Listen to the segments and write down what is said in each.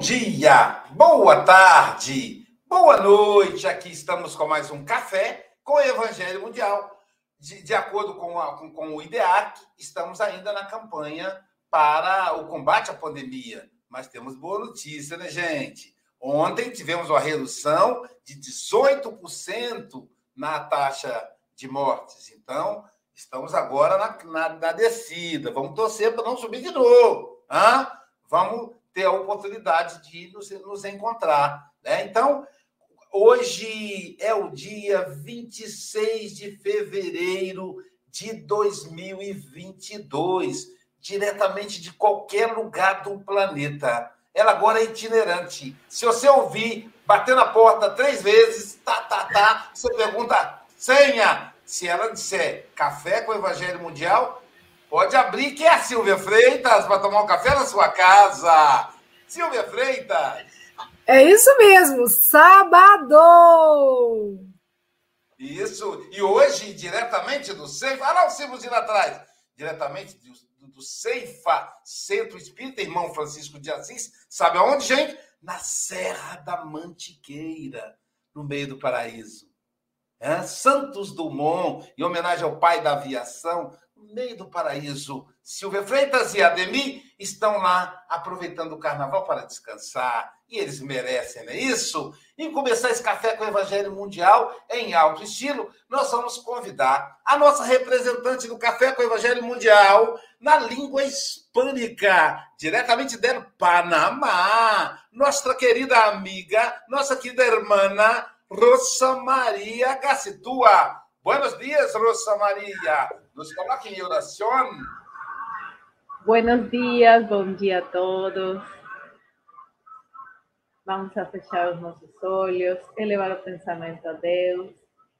dia, boa tarde, boa noite. Aqui estamos com mais um café com o Evangelho Mundial. De, de acordo com, a, com, com, o IDEAC, estamos ainda na campanha para o combate à pandemia. Mas temos boa notícia, né, gente? Ontem tivemos uma redução de 18% na taxa de mortes. Então, estamos agora na, na, na descida. Vamos torcer para não subir de novo. Hein? Vamos ter a oportunidade de nos, nos encontrar. Né? Então, hoje é o dia 26 de fevereiro de 2022, diretamente de qualquer lugar do planeta. Ela agora é itinerante. Se você ouvir bater na porta três vezes, tá, tá, tá, você pergunta senha. Se ela disser café com o Evangelho Mundial, Pode abrir, que é a Silvia Freitas, para tomar um café na sua casa. Silvia Freitas. É isso mesmo, sábado! Isso, e hoje, diretamente do Ceifa, olha lá o símbolo atrás, diretamente do, do Ceifa, Centro Espírita, irmão Francisco de Assis, sabe aonde, gente? Na Serra da Mantiqueira, no meio do paraíso. É? Santos Dumont, em homenagem ao pai da aviação, no meio do paraíso. Silvia Freitas e Ademir estão lá aproveitando o carnaval para descansar. E eles merecem, não é isso? E começar esse café com o Evangelho Mundial em alto estilo, nós vamos convidar a nossa representante do Café com o Evangelho Mundial na língua hispânica, diretamente do Panamá, nossa querida amiga, nossa querida irmã Rosa Maria Gacitua. Buenos dias, Rosa Maria. Nos em oração. Buenos dias, bom dia a todos. Vamos a fechar os nossos olhos, elevar o pensamento a Deus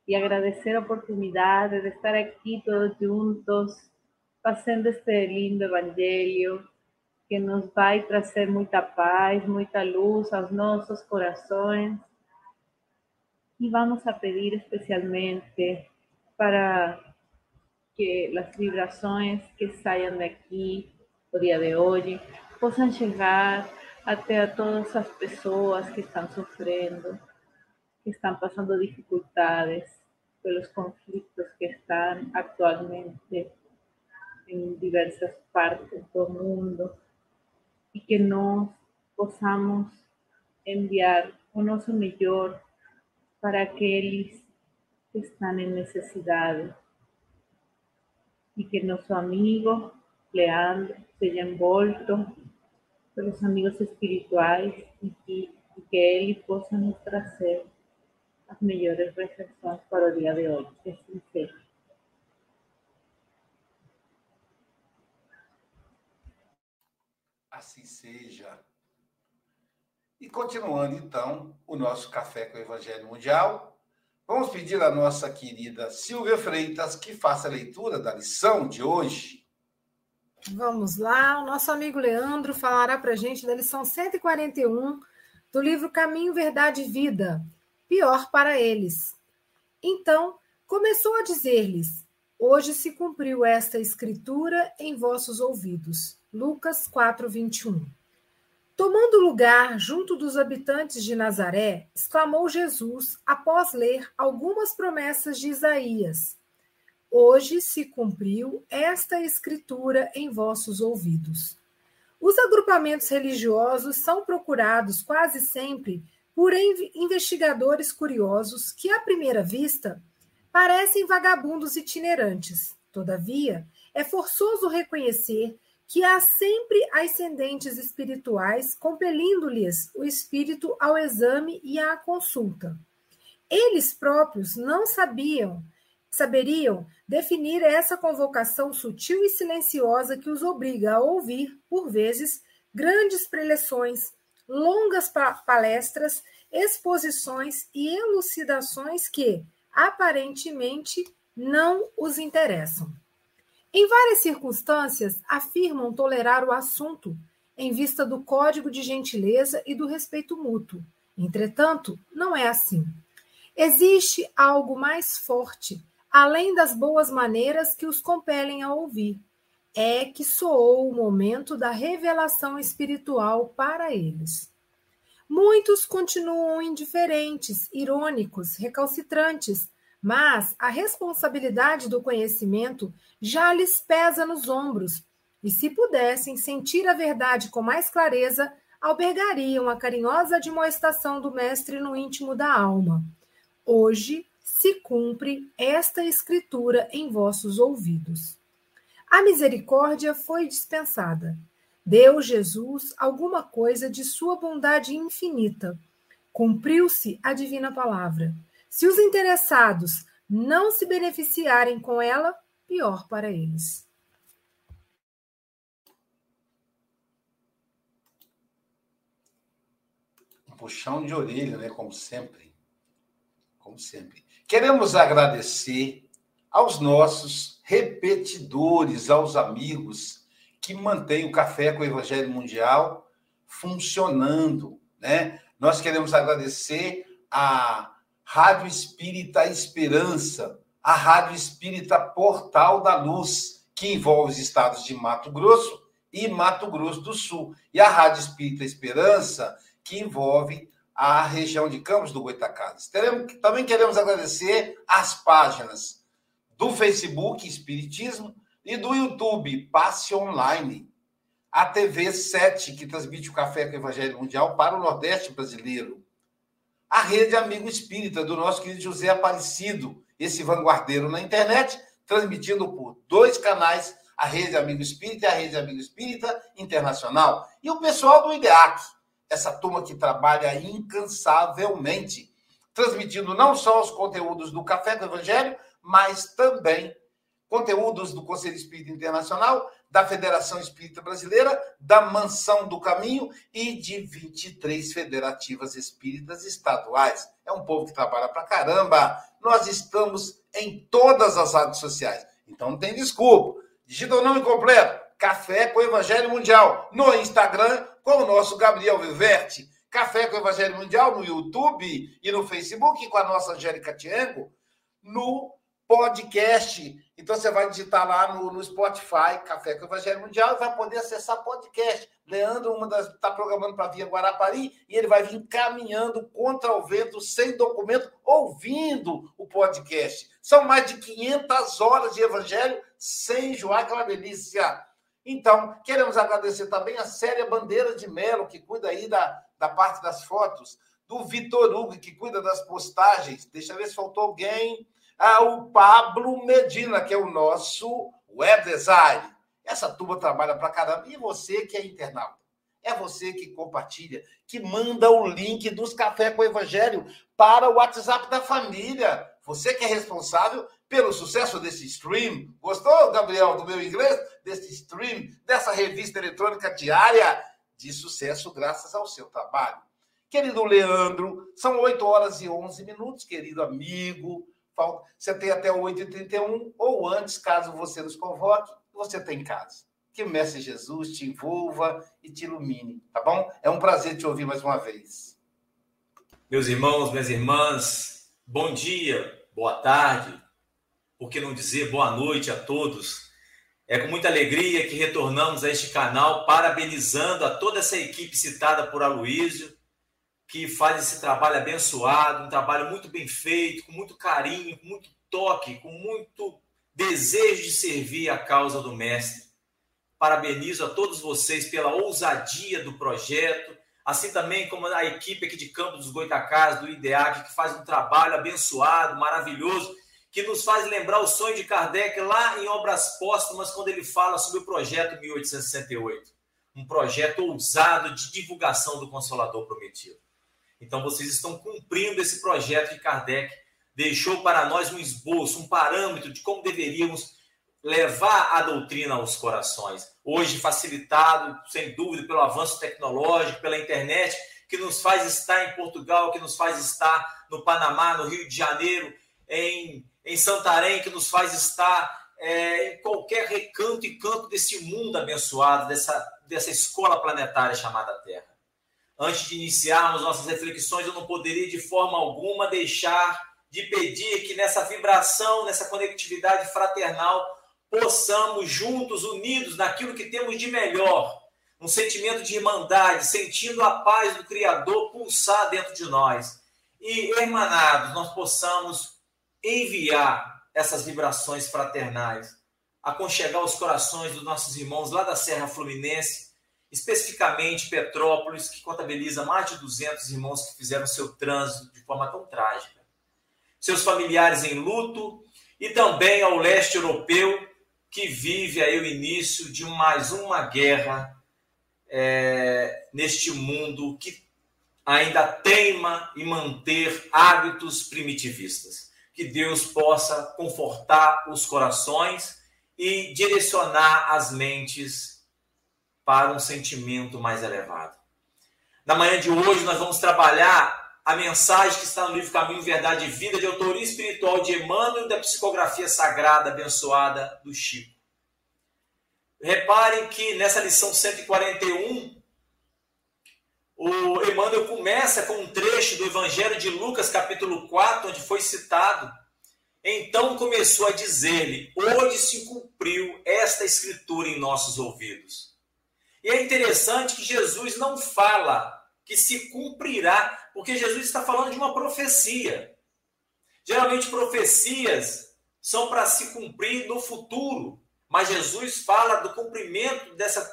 e agradecer a oportunidade de estar aqui todos juntos, fazendo este lindo evangelho que nos vai trazer muita paz, muita luz aos nossos corações. E vamos a pedir especialmente para que las vibrações que salgan de aquí o día de hoy possam llegar a todas as personas que están sufriendo, que están pasando dificultades dificuldades pelos conflictos que están actualmente en diversas partes del mundo y que nos possamos enviar o nosso melhor para aqueles que están en necessidade y que nuestro amigo Leandro se haya envuelto los amigos espirituales y que, y que él pueda nos traer las mejores reflexiones para el día de hoy. Es sincero. Assim seja. E continuando, então, o nosso Café com o Evangelho Mundial, vamos pedir à nossa querida Silvia Freitas que faça a leitura da lição de hoje. Vamos lá, o nosso amigo Leandro falará para a gente da lição 141 do livro Caminho, Verdade e Vida. Pior para eles. Então, começou a dizer-lhes: Hoje se cumpriu esta escritura em vossos ouvidos. Lucas 4, 21. Tomando lugar junto dos habitantes de Nazaré, exclamou Jesus, após ler algumas promessas de Isaías: Hoje se cumpriu esta escritura em vossos ouvidos. Os agrupamentos religiosos são procurados quase sempre por investigadores curiosos que, à primeira vista, parecem vagabundos itinerantes. Todavia, é forçoso reconhecer que há sempre ascendentes espirituais compelindo-lhes o espírito ao exame e à consulta. Eles próprios não sabiam, saberiam definir essa convocação sutil e silenciosa que os obriga a ouvir, por vezes, grandes preleções, longas palestras, exposições e elucidações que, aparentemente, não os interessam. Em várias circunstâncias, afirmam tolerar o assunto, em vista do código de gentileza e do respeito mútuo. Entretanto, não é assim. Existe algo mais forte, além das boas maneiras que os compelem a ouvir. É que soou o momento da revelação espiritual para eles. Muitos continuam indiferentes, irônicos, recalcitrantes, mas a responsabilidade do conhecimento já lhes pesa nos ombros, e se pudessem sentir a verdade com mais clareza, albergariam a carinhosa admoestação do Mestre no íntimo da alma. Hoje se cumpre esta escritura em vossos ouvidos. A misericórdia foi dispensada. Deu Jesus alguma coisa de sua bondade infinita. Cumpriu-se a divina palavra. Se os interessados não se beneficiarem com ela, pior para eles. Puxão de orelha, né? Como sempre. Como sempre. Queremos agradecer aos nossos repetidores, aos amigos que mantêm o Café com o Evangelho Mundial funcionando, né? Nós queremos agradecer a Rádio Espírita Esperança, a Rádio Espírita Portal da Luz, que envolve os estados de Mato Grosso e Mato Grosso do Sul, e a Rádio Espírita Esperança, que envolve a região de Campos do Goitacazes. Também queremos agradecer as páginas do Facebook Espiritismo e do YouTube Passe Online, a TV 7, que transmite o Café com o Evangelho Mundial para o Nordeste brasileiro, a rede Amigo Espírita, do nosso querido José Aparecido, esse vanguardeiro na internet, transmitindo por dois canais, a rede Amigo Espírita e a rede Amigo Espírita Internacional. E o pessoal do IDEAC, essa turma que trabalha incansavelmente, transmitindo não só os conteúdos do Café do Evangelho, mas também conteúdos do Conselho Espírita Internacional, da Federação Espírita Brasileira, da Mansão do Caminho e de 23 federativas espíritas estaduais. É um povo que trabalha pra caramba. Nós estamos em todas as redes sociais. Então não tem desculpa. Digita o nome completo: Café com o Evangelho Mundial. No Instagram, com o nosso Gabriel Viverte. Café com o Evangelho Mundial no YouTube e no Facebook, com a nossa Angélica Tiengo. No podcast. Então você vai digitar lá no, no Spotify, Café com o Evangelho Mundial, e vai poder acessar podcast. Leandro, uma das está programando para vir a Guarapari, e ele vai vir caminhando contra o vento, sem documento, ouvindo o podcast. São mais de 500 horas de evangelho sem enjoar, aquela delícia. Então, queremos agradecer também a Célia Bandeira de Melo, que cuida aí da, da parte das fotos, do Vitor Hugo, que cuida das postagens. Deixa eu ver se faltou alguém ao Pablo Medina, que é o nosso web design. Essa turma trabalha para caramba. E você que é internauta? É você que compartilha, que manda o link dos Café com o Evangelho para o WhatsApp da família. Você que é responsável pelo sucesso desse stream. Gostou, Gabriel, do meu inglês? Desse stream, dessa revista eletrônica diária de sucesso graças ao seu trabalho. Querido Leandro, são 8 horas e 11 minutos, querido amigo. Você tem até 8h31 ou antes, caso você nos convoque, você tem casa. Que o Mestre Jesus te envolva e te ilumine, tá bom? É um prazer te ouvir mais uma vez. Meus irmãos, minhas irmãs, bom dia, boa tarde, por que não dizer boa noite a todos. É com muita alegria que retornamos a este canal, parabenizando a toda essa equipe citada por Aloísio, que faz esse trabalho abençoado, um trabalho muito bem feito, com muito carinho, com muito toque, com muito desejo de servir a causa do Mestre. Parabenizo a todos vocês pela ousadia do projeto, assim também como a equipe aqui de Campo dos Goitacás, do IDEAC, que faz um trabalho abençoado, maravilhoso, que nos faz lembrar o sonho de Kardec lá em Obras Póstumas, quando ele fala sobre o projeto 1868. Um projeto ousado de divulgação do Consolador Prometido. Então, vocês estão cumprindo esse projeto que Kardec deixou para nós um esboço, um parâmetro de como deveríamos levar a doutrina aos corações. Hoje, facilitado, sem dúvida, pelo avanço tecnológico, pela internet, que nos faz estar em Portugal, que nos faz estar no Panamá, no Rio de Janeiro, em, em Santarém, que nos faz estar é, em qualquer recanto e canto desse mundo abençoado, dessa, dessa escola planetária chamada Terra antes de iniciarmos nossas reflexões, eu não poderia de forma alguma deixar de pedir que nessa vibração, nessa conectividade fraternal, possamos juntos, unidos naquilo que temos de melhor, um sentimento de irmandade, sentindo a paz do Criador pulsar dentro de nós. E, hermanados, nós possamos enviar essas vibrações fraternais, aconchegar os corações dos nossos irmãos lá da Serra Fluminense, especificamente Petrópolis, que contabiliza mais de 200 irmãos que fizeram seu trânsito de forma tão trágica. Seus familiares em luto e também ao leste europeu, que vive aí o início de mais uma guerra é, neste mundo que ainda teima em manter hábitos primitivistas. Que Deus possa confortar os corações e direcionar as mentes para um sentimento mais elevado. Na manhã de hoje, nós vamos trabalhar a mensagem que está no livro Caminho, Verdade e Vida, de autoria espiritual de Emmanuel, da psicografia sagrada abençoada do Chico. Reparem que nessa lição 141, o Emmanuel começa com um trecho do Evangelho de Lucas, capítulo 4, onde foi citado. Então começou a dizer-lhe: Hoje se cumpriu esta escritura em nossos ouvidos. E é interessante que Jesus não fala que se cumprirá, porque Jesus está falando de uma profecia. Geralmente, profecias são para se cumprir no futuro, mas Jesus fala do cumprimento dessa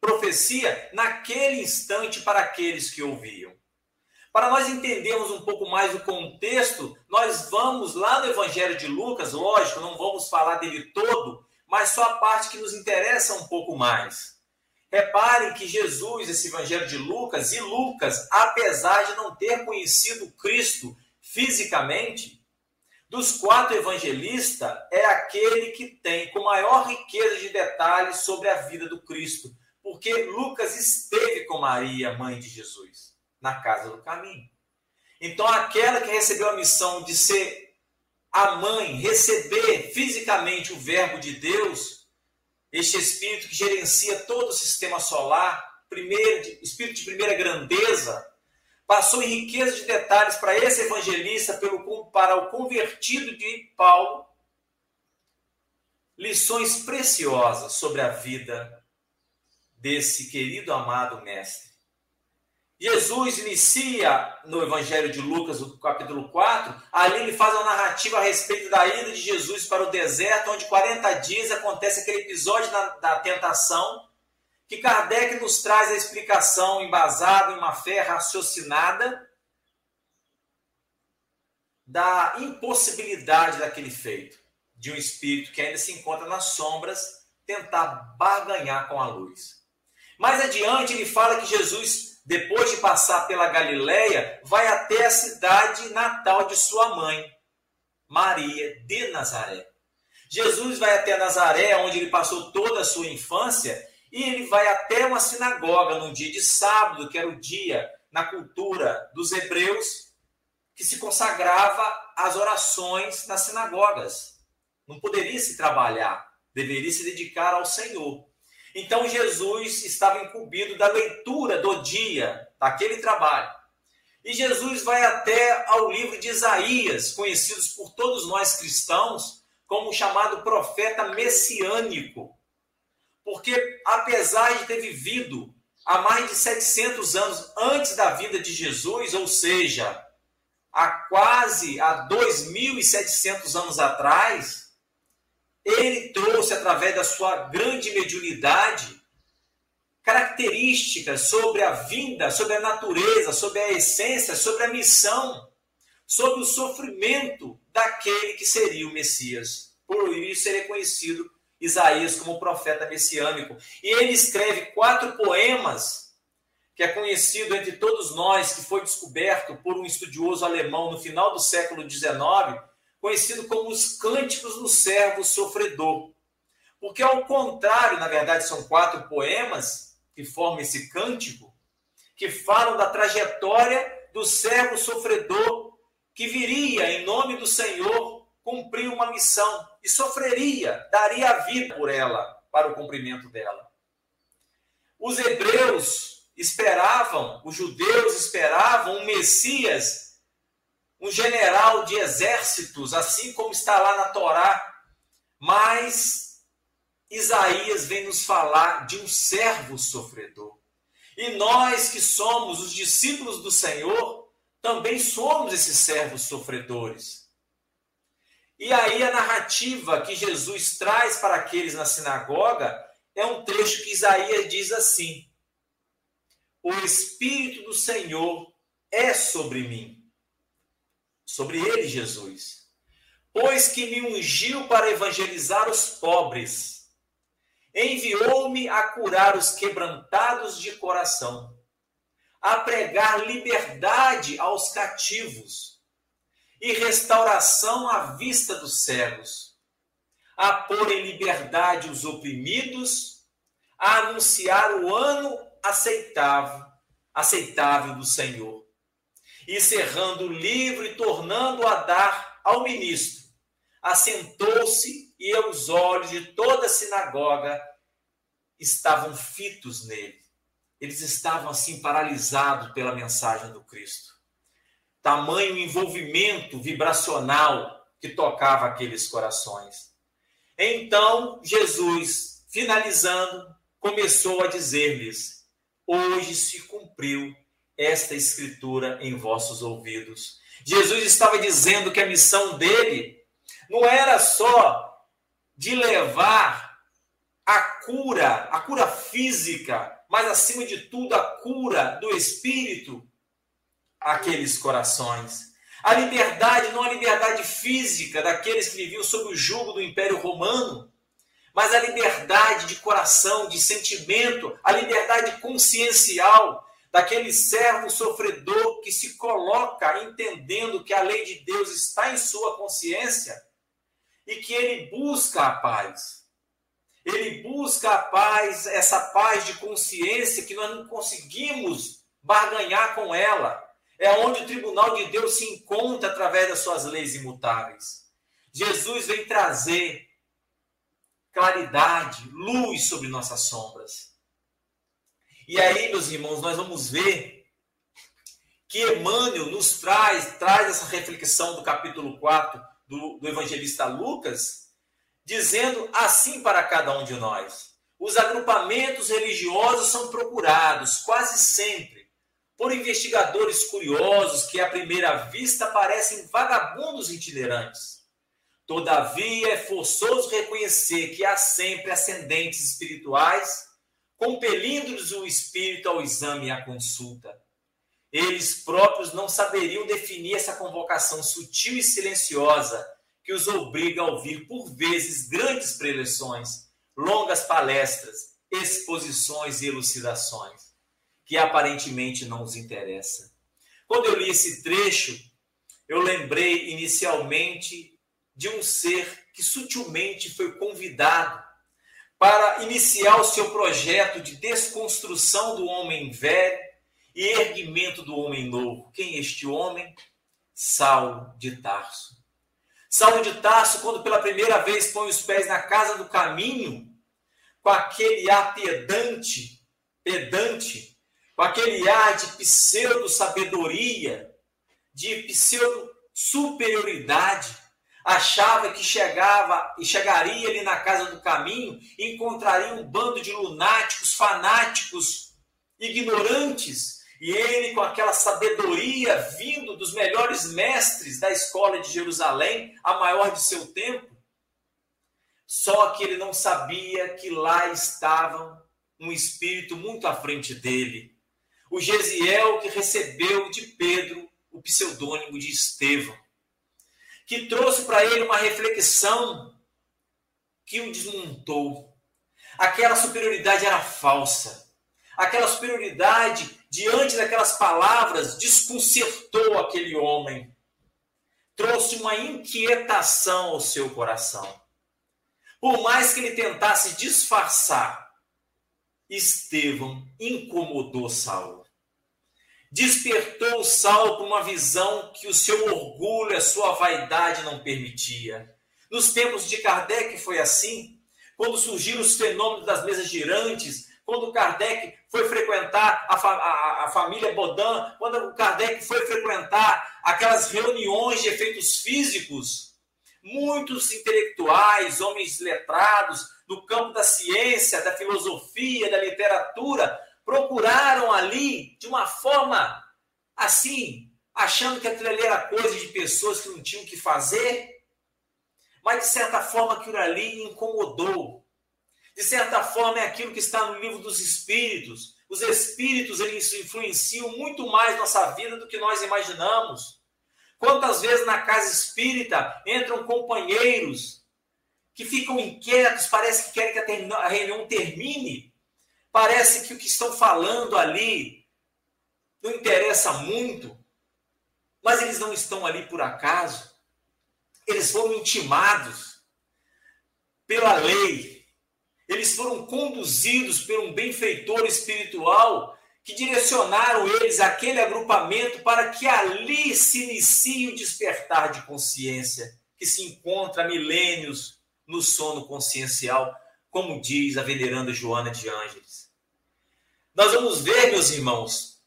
profecia naquele instante para aqueles que ouviam. Para nós entendermos um pouco mais o contexto, nós vamos lá no Evangelho de Lucas, lógico, não vamos falar dele todo, mas só a parte que nos interessa um pouco mais. Reparem que Jesus, esse evangelho de Lucas, e Lucas, apesar de não ter conhecido Cristo fisicamente, dos quatro evangelistas, é aquele que tem com maior riqueza de detalhes sobre a vida do Cristo, porque Lucas esteve com Maria, mãe de Jesus, na casa do caminho. Então, aquela que recebeu a missão de ser a mãe, receber fisicamente o Verbo de Deus, este espírito que gerencia todo o sistema solar, primeiro, espírito de primeira grandeza, passou em riqueza de detalhes para esse evangelista, pelo, para o convertido de Paulo, lições preciosas sobre a vida desse querido amado mestre. Jesus inicia no Evangelho de Lucas, no capítulo 4, ali ele faz uma narrativa a respeito da ida de Jesus para o deserto, onde 40 dias acontece aquele episódio da, da tentação, que Kardec nos traz a explicação embasada em uma fé raciocinada da impossibilidade daquele feito, de um espírito que ainda se encontra nas sombras tentar barganhar com a luz. Mais adiante ele fala que Jesus depois de passar pela Galileia, vai até a cidade natal de sua mãe, Maria de Nazaré. Jesus vai até Nazaré, onde ele passou toda a sua infância, E ele vai até uma sinagoga num dia de sábado, que era o dia na cultura dos hebreus, que se consagrava às orações nas sinagogas. Não poderia se trabalhar, deveria se dedicar ao Senhor. Então Jesus estava incumbido da leitura do dia, daquele trabalho. E Jesus vai até ao livro de Isaías, conhecidos por todos nós cristãos como o chamado profeta messiânico. Porque apesar de ter vivido há mais de 700 anos antes da vida de Jesus, ou seja, há quase há 2.700 anos atrás, ele trouxe, através da sua grande mediunidade, características sobre a vinda, sobre a natureza, sobre a essência, sobre a missão, sobre o sofrimento daquele que seria o Messias. Por isso ele é conhecido Isaías como profeta messiânico. E ele escreve quatro poemas, que é conhecido entre todos nós, que foi descoberto por um estudioso alemão no final do século XIX, conhecido como os Cânticos do Servo Sofredor. Porque, ao contrário, na verdade, são quatro poemas que formam esse cântico, que falam da trajetória do servo sofredor que viria, em nome do Senhor, cumprir uma missão e sofreria, daria a vida por ela, para o cumprimento dela. Os hebreus esperavam, os judeus esperavam um Messias um general de exércitos, assim como está lá na Torá, mas Isaías vem nos falar de um servo sofredor. E nós que somos os discípulos do Senhor, também somos esses servos sofredores. E aí a narrativa que Jesus traz para aqueles na sinagoga é um trecho que Isaías diz assim: O Espírito do Senhor é sobre mim sobre ele, Jesus. Pois que me ungiu para evangelizar os pobres, enviou-me a curar os quebrantados de coração, a pregar liberdade aos cativos e restauração à vista dos cegos, a pôr em liberdade os oprimidos, a anunciar o ano aceitável, aceitável do Senhor e cerrando o livro e tornando a dar ao ministro, assentou-se e os olhos de toda a sinagoga estavam fitos nele. Eles estavam assim paralisados pela mensagem do Cristo. Tamanho envolvimento vibracional que tocava aqueles corações. Então, Jesus, finalizando, começou a dizer-lhes: Hoje se cumpriu esta escritura em vossos ouvidos. Jesus estava dizendo que a missão dele não era só de levar a cura, a cura física, mas acima de tudo a cura do espírito àqueles corações. A liberdade, não a liberdade física daqueles que viviam sob o jugo do Império Romano, mas a liberdade de coração, de sentimento, a liberdade consciencial daquele servo sofredor que se coloca entendendo que a lei de Deus está em sua consciência e que ele busca a paz. Ele busca a paz, essa paz de consciência que nós não conseguimos barganhar com ela. É onde o tribunal de Deus se encontra através das suas leis imutáveis. Jesus vem trazer claridade, luz sobre nossas sombras. E aí, meus irmãos, nós vamos ver que Emmanuel nos traz, traz essa reflexão do capítulo 4 do, do evangelista Lucas, dizendo assim para cada um de nós: os agrupamentos religiosos são procurados quase sempre por investigadores curiosos que à primeira vista parecem vagabundos itinerantes. Todavia, é forçoso reconhecer que há sempre ascendentes espirituais compelindo-lhes o espírito ao exame e à consulta. Eles próprios não saberiam definir essa convocação sutil e silenciosa que os obriga a ouvir por vezes grandes preleções, longas palestras, exposições e elucidações, que aparentemente não os interessa. Quando eu li esse trecho, eu lembrei inicialmente de um ser que sutilmente foi convidado para iniciar o seu projeto de desconstrução do homem velho e erguimento do homem novo. Quem é este homem? Saulo de Tarso. Saulo de Tarso, quando pela primeira vez põe os pés na casa do caminho, com aquele ar pedante, pedante, com aquele ar de pseudo-sabedoria, de pseudo-superioridade, achava que chegava e chegaria ali na casa do caminho e encontraria um bando de lunáticos, fanáticos, ignorantes, e ele com aquela sabedoria vindo dos melhores mestres da escola de Jerusalém, a maior de seu tempo. Só que ele não sabia que lá estava um espírito muito à frente dele. O Gesiel que recebeu de Pedro o pseudônimo de Estevão que trouxe para ele uma reflexão que o desmontou. Aquela superioridade era falsa. Aquela superioridade, diante daquelas palavras, desconcertou aquele homem. Trouxe uma inquietação ao seu coração. Por mais que ele tentasse disfarçar, Estevão incomodou Saulo despertou o para uma visão que o seu orgulho, a sua vaidade não permitia. Nos tempos de Kardec foi assim. Quando surgiram os fenômenos das mesas girantes, quando Kardec foi frequentar a, a, a família Baudin, quando Kardec foi frequentar aquelas reuniões de efeitos físicos, muitos intelectuais, homens letrados, do campo da ciência, da filosofia, da literatura, procuraram ali de uma forma assim, achando que aquilo ali era coisa de pessoas que não tinham o que fazer, mas de certa forma aquilo ali incomodou. De certa forma é aquilo que está no livro dos espíritos. Os espíritos eles influenciam muito mais nossa vida do que nós imaginamos. Quantas vezes na casa espírita entram companheiros que ficam inquietos, parece que querem que a reunião termine, Parece que o que estão falando ali não interessa muito, mas eles não estão ali por acaso. Eles foram intimados pela lei. Eles foram conduzidos por um benfeitor espiritual que direcionaram eles àquele agrupamento para que ali se inicie o despertar de consciência que se encontra há milênios no sono consciencial, como diz a veneranda Joana de Ângeles nós vamos ver, meus irmãos,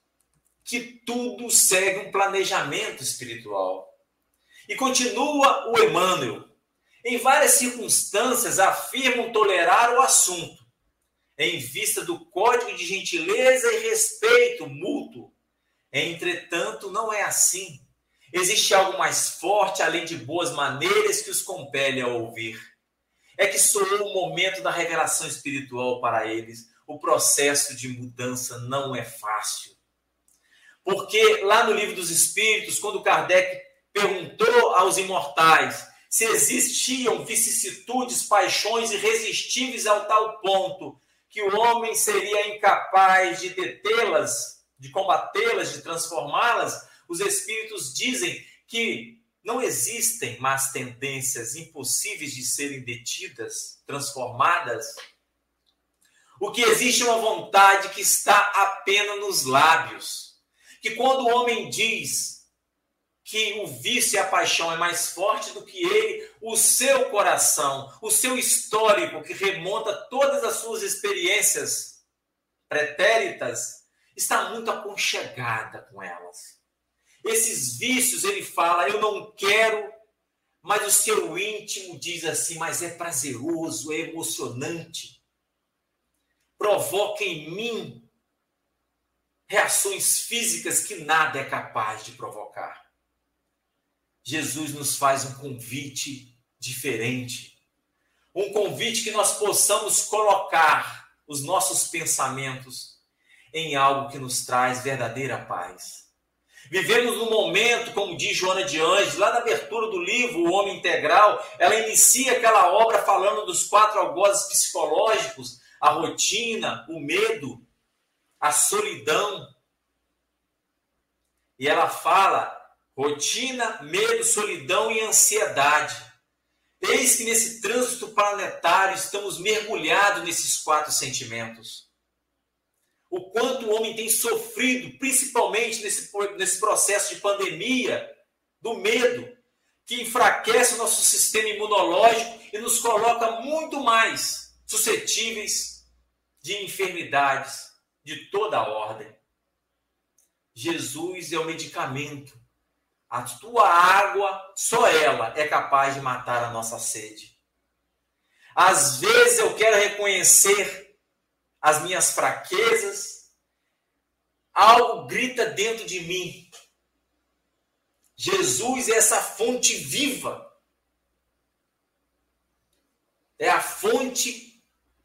que tudo segue um planejamento espiritual. E continua o Emmanuel. Em várias circunstâncias afirmam tolerar o assunto, em vista do código de gentileza e respeito mútuo. Entretanto, não é assim. Existe algo mais forte, além de boas maneiras, que os compele a ouvir. É que soou o momento da revelação espiritual para eles, o processo de mudança não é fácil. Porque lá no livro dos Espíritos, quando Kardec perguntou aos imortais se existiam vicissitudes, paixões irresistíveis ao tal ponto que o homem seria incapaz de detê-las, de combatê-las, de transformá-las, os espíritos dizem que não existem más tendências impossíveis de serem detidas, transformadas o que existe é uma vontade que está apenas nos lábios. Que quando o homem diz que o vício e a paixão é mais forte do que ele, o seu coração, o seu histórico, que remonta todas as suas experiências pretéritas, está muito aconchegada com elas. Esses vícios, ele fala, eu não quero, mas o seu íntimo diz assim, mas é prazeroso, é emocionante provoca em mim reações físicas que nada é capaz de provocar. Jesus nos faz um convite diferente. Um convite que nós possamos colocar os nossos pensamentos em algo que nos traz verdadeira paz. Vivemos num momento, como diz Joana de Anjos, lá na abertura do livro O Homem Integral, ela inicia aquela obra falando dos quatro algozes psicológicos a rotina, o medo, a solidão. E ela fala rotina, medo, solidão e ansiedade. Eis que nesse trânsito planetário estamos mergulhados nesses quatro sentimentos. O quanto o homem tem sofrido, principalmente nesse, nesse processo de pandemia, do medo, que enfraquece o nosso sistema imunológico e nos coloca muito mais suscetíveis de enfermidades de toda a ordem. Jesus é o medicamento a tua água, só ela é capaz de matar a nossa sede. Às vezes eu quero reconhecer as minhas fraquezas, algo grita dentro de mim. Jesus é essa fonte viva. É a fonte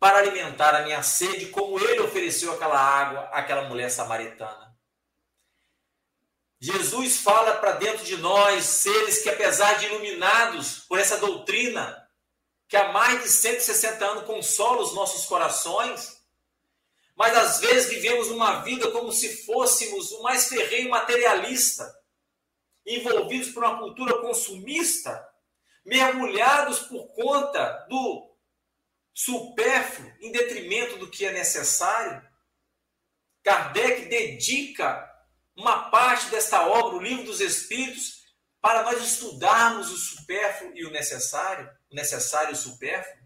para alimentar a minha sede, como ele ofereceu aquela água àquela mulher samaritana. Jesus fala para dentro de nós, seres que, apesar de iluminados por essa doutrina, que há mais de 160 anos consola os nossos corações, mas às vezes vivemos uma vida como se fôssemos o mais ferreiro materialista, envolvidos por uma cultura consumista, mergulhados por conta do supérfluo em detrimento do que é necessário. Kardec dedica uma parte desta obra, o Livro dos Espíritos, para nós estudarmos o supérfluo e o necessário, o necessário e o supérfluo.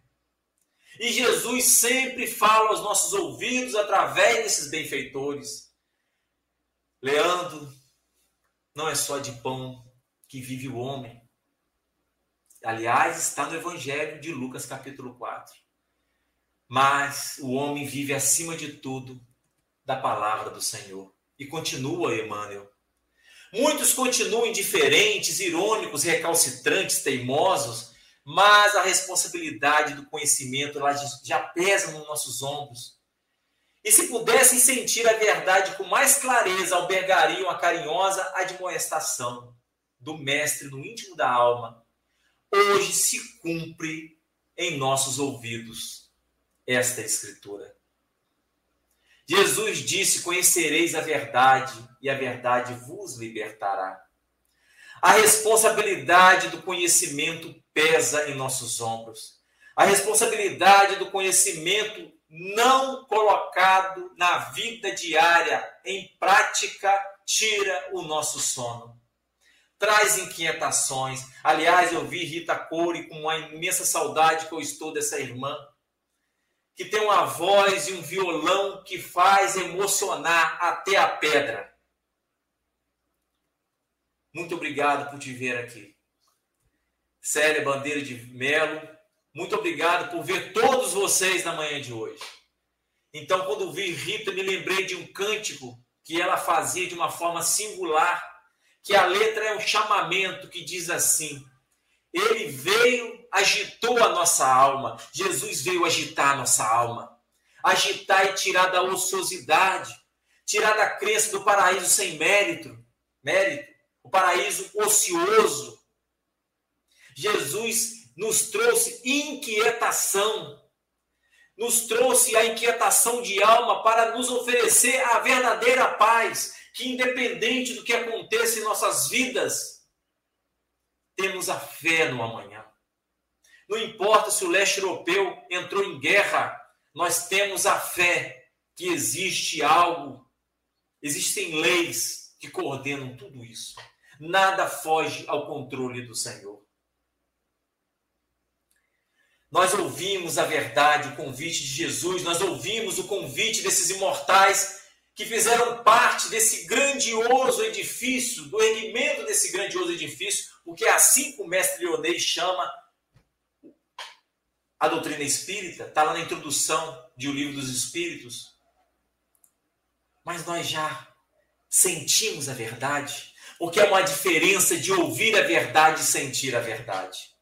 E Jesus sempre fala aos nossos ouvidos através desses benfeitores. Leandro, não é só de pão que vive o homem. Aliás, está no Evangelho de Lucas, capítulo 4. Mas o homem vive acima de tudo da palavra do Senhor. E continua Emmanuel. Muitos continuam indiferentes, irônicos, recalcitrantes, teimosos, mas a responsabilidade do conhecimento ela já pesa nos nossos ombros. E se pudessem sentir a verdade com mais clareza, albergariam a carinhosa admoestação do Mestre no íntimo da alma. Hoje se cumpre em nossos ouvidos esta Escritura. Jesus disse: Conhecereis a verdade, e a verdade vos libertará. A responsabilidade do conhecimento pesa em nossos ombros. A responsabilidade do conhecimento não colocado na vida diária, em prática, tira o nosso sono. Traz inquietações. Aliás, eu vi Rita Core com uma imensa saudade que eu estou dessa irmã que tem uma voz e um violão que faz emocionar até a pedra. Muito obrigado por te ver aqui. Célia Bandeira de Melo, muito obrigado por ver todos vocês na manhã de hoje. Então, quando vi Rita, me lembrei de um cântico que ela fazia de uma forma singular, que a letra é um chamamento que diz assim: Ele veio agitou a nossa alma. Jesus veio agitar a nossa alma. Agitar e tirar da ociosidade, tirar da crença do paraíso sem mérito, mérito, o paraíso ocioso. Jesus nos trouxe inquietação, nos trouxe a inquietação de alma para nos oferecer a verdadeira paz, que independente do que aconteça em nossas vidas, temos a fé no amanhã. Não importa se o leste europeu entrou em guerra, nós temos a fé que existe algo, existem leis que coordenam tudo isso. Nada foge ao controle do Senhor. Nós ouvimos a verdade, o convite de Jesus, nós ouvimos o convite desses imortais que fizeram parte desse grandioso edifício, do erguimento desse grandioso edifício, porque é assim que o mestre Leonês chama a doutrina espírita, está lá na introdução de O Livro dos Espíritos. Mas nós já sentimos a verdade, porque é uma diferença de ouvir a verdade e sentir a verdade.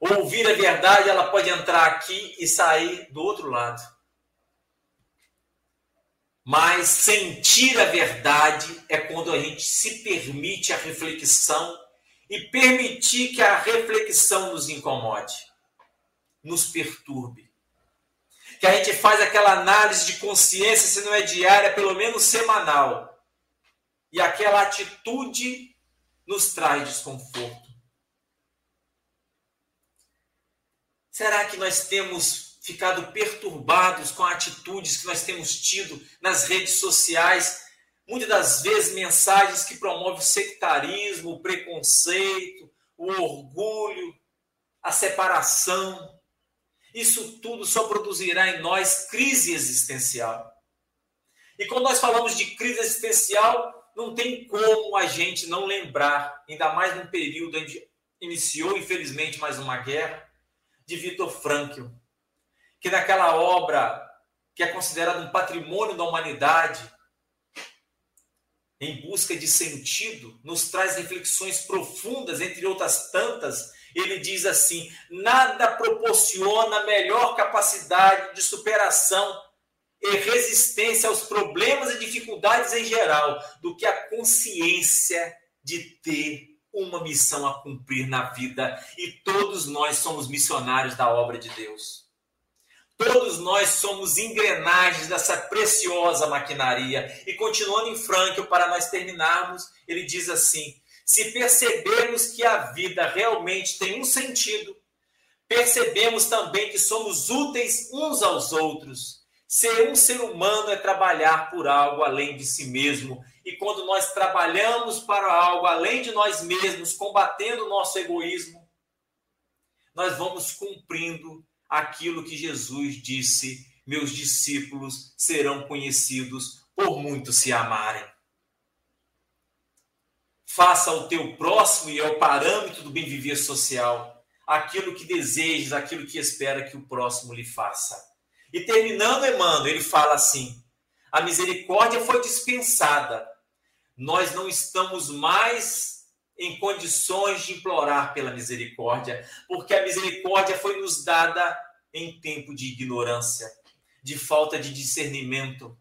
Ouvir a verdade, ela pode entrar aqui e sair do outro lado. Mas sentir a verdade é quando a gente se permite a reflexão e permitir que a reflexão nos incomode nos perturbe. Que a gente faz aquela análise de consciência, se não é diária, pelo menos semanal. E aquela atitude nos traz desconforto. Será que nós temos ficado perturbados com atitudes que nós temos tido nas redes sociais? Muitas das vezes mensagens que promovem o sectarismo, o preconceito, o orgulho, a separação. Isso tudo só produzirá em nós crise existencial. E quando nós falamos de crise existencial, não tem como a gente não lembrar, ainda mais num período onde iniciou, infelizmente, mais uma guerra, de Viktor Frankl, que naquela obra que é considerada um patrimônio da humanidade, em busca de sentido, nos traz reflexões profundas, entre outras tantas. Ele diz assim: nada proporciona melhor capacidade de superação e resistência aos problemas e dificuldades em geral do que a consciência de ter uma missão a cumprir na vida e todos nós somos missionários da obra de Deus. Todos nós somos engrenagens dessa preciosa maquinaria. E continuando em Franco, para nós terminarmos, ele diz assim: se percebermos que a vida realmente tem um sentido, percebemos também que somos úteis uns aos outros Ser um ser humano é trabalhar por algo além de si mesmo. E quando nós trabalhamos para algo além de nós mesmos, combatendo o nosso egoísmo, nós vamos cumprindo aquilo que Jesus disse: meus discípulos serão conhecidos por muito se amarem. Faça ao teu próximo e ao parâmetro do bem viver social aquilo que desejas, aquilo que espera que o próximo lhe faça. E terminando Emmanuel, ele fala assim: a misericórdia foi dispensada. Nós não estamos mais em condições de implorar pela misericórdia, porque a misericórdia foi nos dada em tempo de ignorância, de falta de discernimento.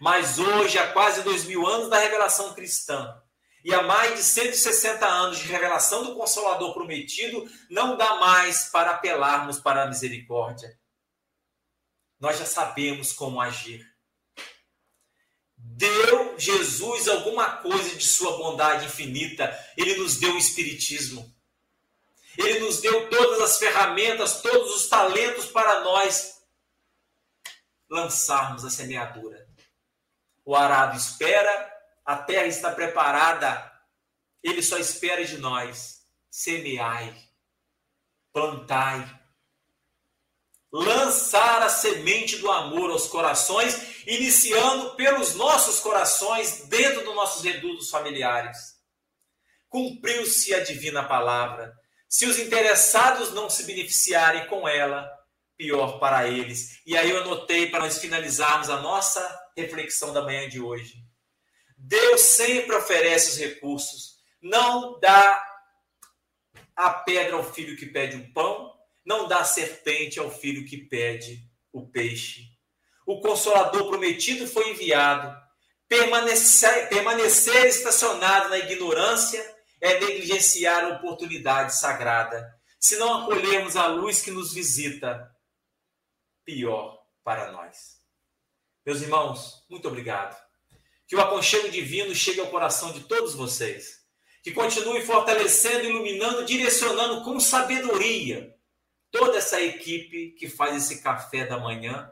Mas hoje, há quase dois mil anos da revelação cristã, e há mais de 160 anos de revelação do Consolador prometido, não dá mais para apelarmos para a misericórdia nós já sabemos como agir. Jesus alguma coisa de sua bondade infinita, ele nos deu o Espiritismo. Ele nos deu todas as ferramentas, todos os talentos para nós lançarmos a semeadura. O arado espera, a terra está preparada, ele só espera de nós. Semeai, plantai, lançar a semente do amor aos corações, iniciando pelos nossos corações, dentro dos nossos redutos familiares. Cumpriu-se a divina palavra. Se os interessados não se beneficiarem com ela, pior para eles. E aí eu anotei para nós finalizarmos a nossa reflexão da manhã de hoje. Deus sempre oferece os recursos, não dá a pedra ao filho que pede um pão, não dá serpente ao filho que pede o peixe. O consolador prometido foi enviado. Permanecer, permanecer estacionado na ignorância é negligenciar a oportunidade sagrada. Se não acolhermos a luz que nos visita, pior para nós. Meus irmãos, muito obrigado. Que o aconchego divino chegue ao coração de todos vocês. Que continue fortalecendo, iluminando, direcionando com sabedoria toda essa equipe que faz esse café da manhã,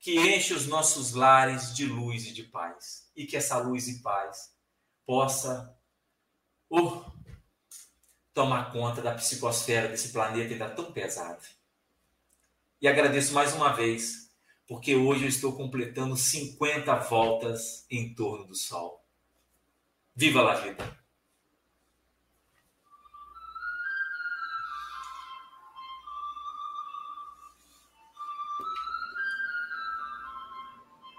que enche os nossos lares de luz e de paz. E que essa luz e paz possa uh, tomar conta da psicosfera desse planeta ainda tão pesado. E agradeço mais uma vez, porque hoje eu estou completando 50 voltas em torno do Sol. Viva a vida!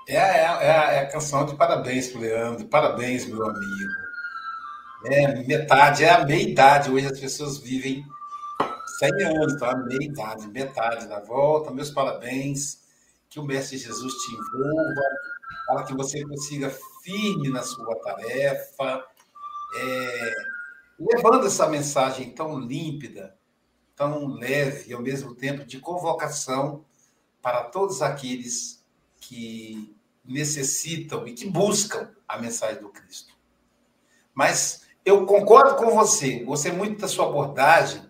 É, é, é, é a canção de parabéns pro Leandro, parabéns, meu amigo. É metade, é a meia-idade. Hoje as pessoas vivem 100 anos, a meia-idade, metade da volta. Meus parabéns. Que o Mestre Jesus te envolva, para que você consiga firme na sua tarefa, é, levando essa mensagem tão límpida, tão leve e ao mesmo tempo de convocação para todos aqueles que necessitam e que buscam a mensagem do Cristo. Mas eu concordo com você, gostei muito da sua abordagem,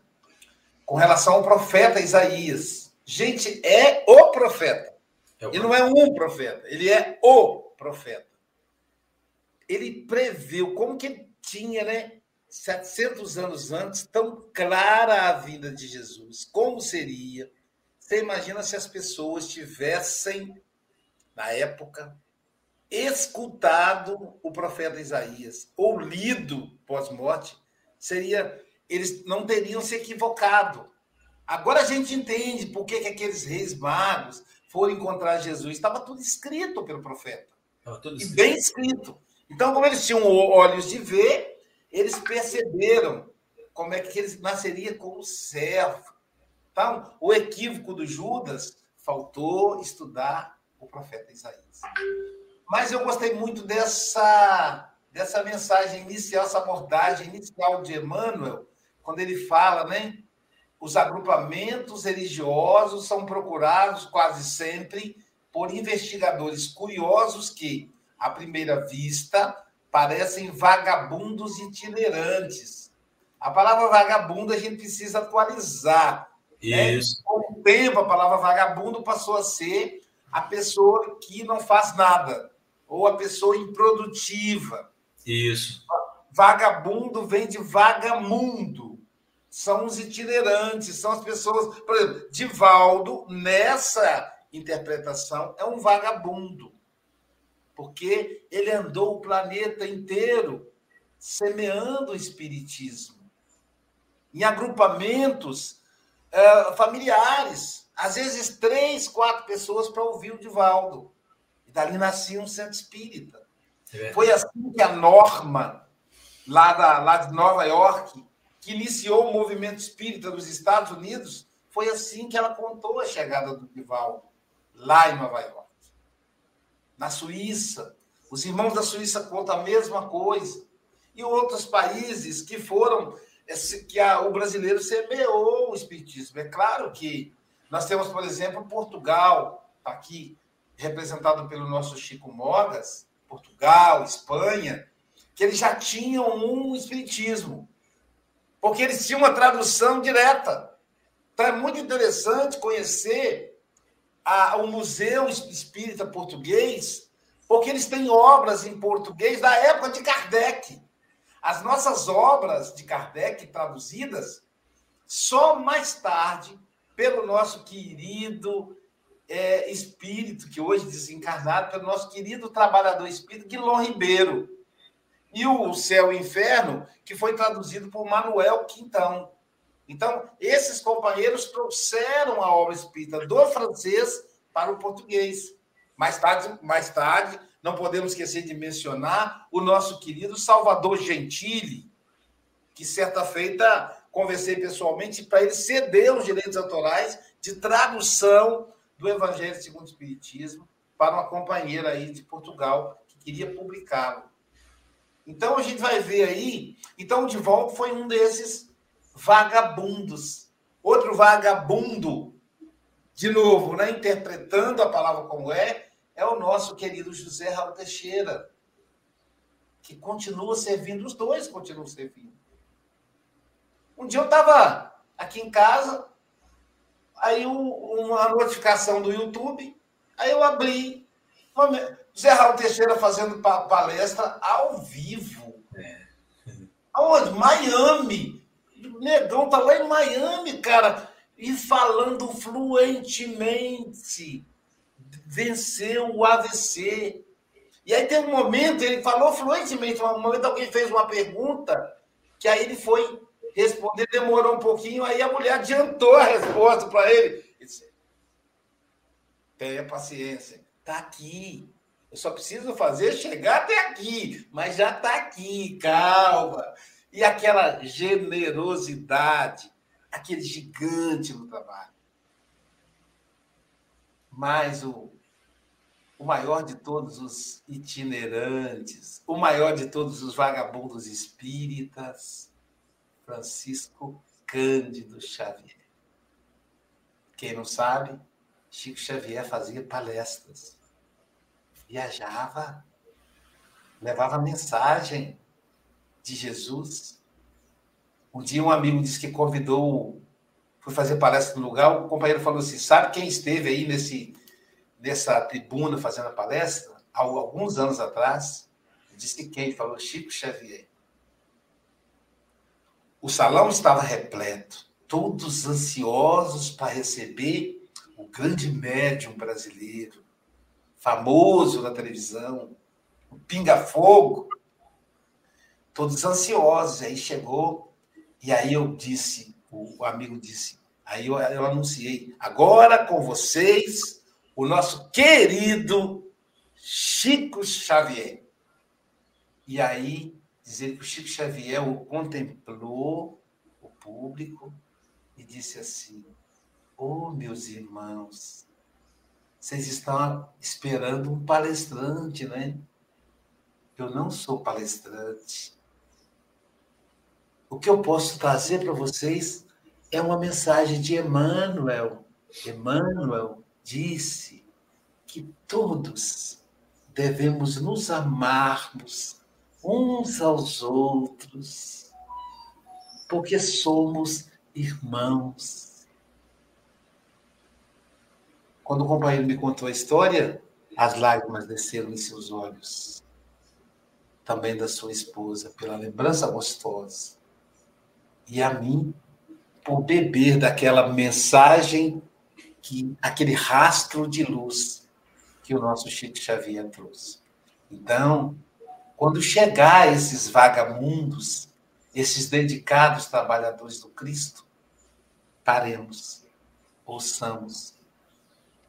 com relação ao profeta Isaías. Gente, é o profeta. É ele não é um profeta, ele é o profeta. Ele previu como que tinha, né? 700 anos antes, tão clara a vinda de Jesus. Como seria? Você imagina se as pessoas tivessem, na época, escutado o profeta Isaías ou lido pós-morte, seria eles não teriam se equivocado. Agora a gente entende por que, que aqueles reis magos foram encontrar Jesus. Estava tudo escrito pelo profeta. Tudo escrito. E bem escrito. Então, como eles tinham olhos de ver, eles perceberam como é que eles nasceria como servo. Então, o equívoco do Judas faltou estudar o profeta Isaías. Mas eu gostei muito dessa, dessa mensagem inicial, essa abordagem inicial de Emmanuel, quando ele fala, né? Os agrupamentos religiosos são procurados quase sempre por investigadores curiosos que, à primeira vista, parecem vagabundos itinerantes. A palavra vagabundo a gente precisa atualizar. Né? Isso. Né? Com o tempo, a palavra vagabundo passou a ser a pessoa que não faz nada, ou a pessoa improdutiva. Isso. Vagabundo vem de vagamundo. São os itinerantes, são as pessoas. Por exemplo, Divaldo, nessa interpretação, é um vagabundo. Porque ele andou o planeta inteiro semeando o espiritismo. Em agrupamentos uh, familiares. Às vezes, três, quatro pessoas para ouvir o Divaldo. E dali nascia um centro espírita. É Foi assim que a Norma, lá, da, lá de Nova York, que iniciou o movimento espírita dos Estados Unidos, foi assim que ela contou a chegada do Divaldo, lá em Nova York. Na Suíça, os irmãos da Suíça contam a mesma coisa. E outros países que foram, que a, o brasileiro semeou o espiritismo. É claro que nós temos, por exemplo, Portugal, tá aqui representado pelo nosso Chico Mogas, Portugal, Espanha, que eles já tinham um espiritismo, porque eles tinham uma tradução direta. Então é muito interessante conhecer a, o Museu Espírita Português, porque eles têm obras em português da época de Kardec. As nossas obras de Kardec traduzidas, só mais tarde, pelo nosso querido é, espírito, que hoje desencarnado, pelo nosso querido trabalhador espírito, Guilherme Ribeiro. E o Céu e o Inferno, que foi traduzido por Manuel Quintão. Então, esses companheiros trouxeram a obra espírita do francês para o português. Mais tarde, mais tarde, não podemos esquecer de mencionar o nosso querido Salvador Gentili, que certa feita conversei pessoalmente para ele ceder os direitos autorais de tradução do Evangelho segundo o Espiritismo para uma companheira aí de Portugal que queria publicá-lo. Então a gente vai ver aí. Então o Divaldo foi um desses vagabundos. Outro vagabundo, de novo, né, interpretando a palavra como é, é o nosso querido José Raul Teixeira, que continua servindo, os dois continuam servindo. Um dia eu estava aqui em casa, aí uma notificação do YouTube, aí eu abri. Zé Raul Teixeira fazendo palestra ao vivo. É. Aonde? Miami. O negão tá lá em Miami, cara, e falando fluentemente. Venceu o AVC. E aí tem um momento, ele falou fluentemente, um momento alguém fez uma pergunta, que aí ele foi responder, demorou um pouquinho, aí a mulher adiantou a resposta para ele. disse, Tenha paciência, está aqui. Eu só preciso fazer chegar até aqui, mas já está aqui, calma. E aquela generosidade, aquele gigante no trabalho. Mas o, o maior de todos os itinerantes, o maior de todos os vagabundos espíritas, Francisco Cândido Xavier. Quem não sabe, Chico Xavier fazia palestras, viajava, levava mensagem de Jesus. Um dia um amigo disse que convidou fui fazer palestra no lugar, o companheiro falou assim: sabe quem esteve aí nesse, nessa tribuna fazendo a palestra? Há alguns anos atrás. Disse quem? Falou Chico Xavier. O salão estava repleto, todos ansiosos para receber o grande médium brasileiro, famoso na televisão, o Pinga Fogo. Todos ansiosos. Aí chegou, e aí eu disse: o amigo disse. Aí eu, eu anunciei. Agora com vocês, o nosso querido Chico Xavier. E aí, dizer que o Chico Xavier o contemplou, o público, e disse assim: Oh, meus irmãos, vocês estão esperando um palestrante, né? Eu não sou palestrante. O que eu posso trazer para vocês é uma mensagem de Emmanuel. Emmanuel disse que todos devemos nos amarmos uns aos outros, porque somos irmãos. Quando o companheiro me contou a história, as lágrimas desceram em seus olhos. Também da sua esposa, pela lembrança gostosa. E a mim, por beber daquela mensagem, que aquele rastro de luz que o nosso Chico Xavier trouxe. Então, quando chegar esses vagamundos, esses dedicados trabalhadores do Cristo, paremos, ouçamos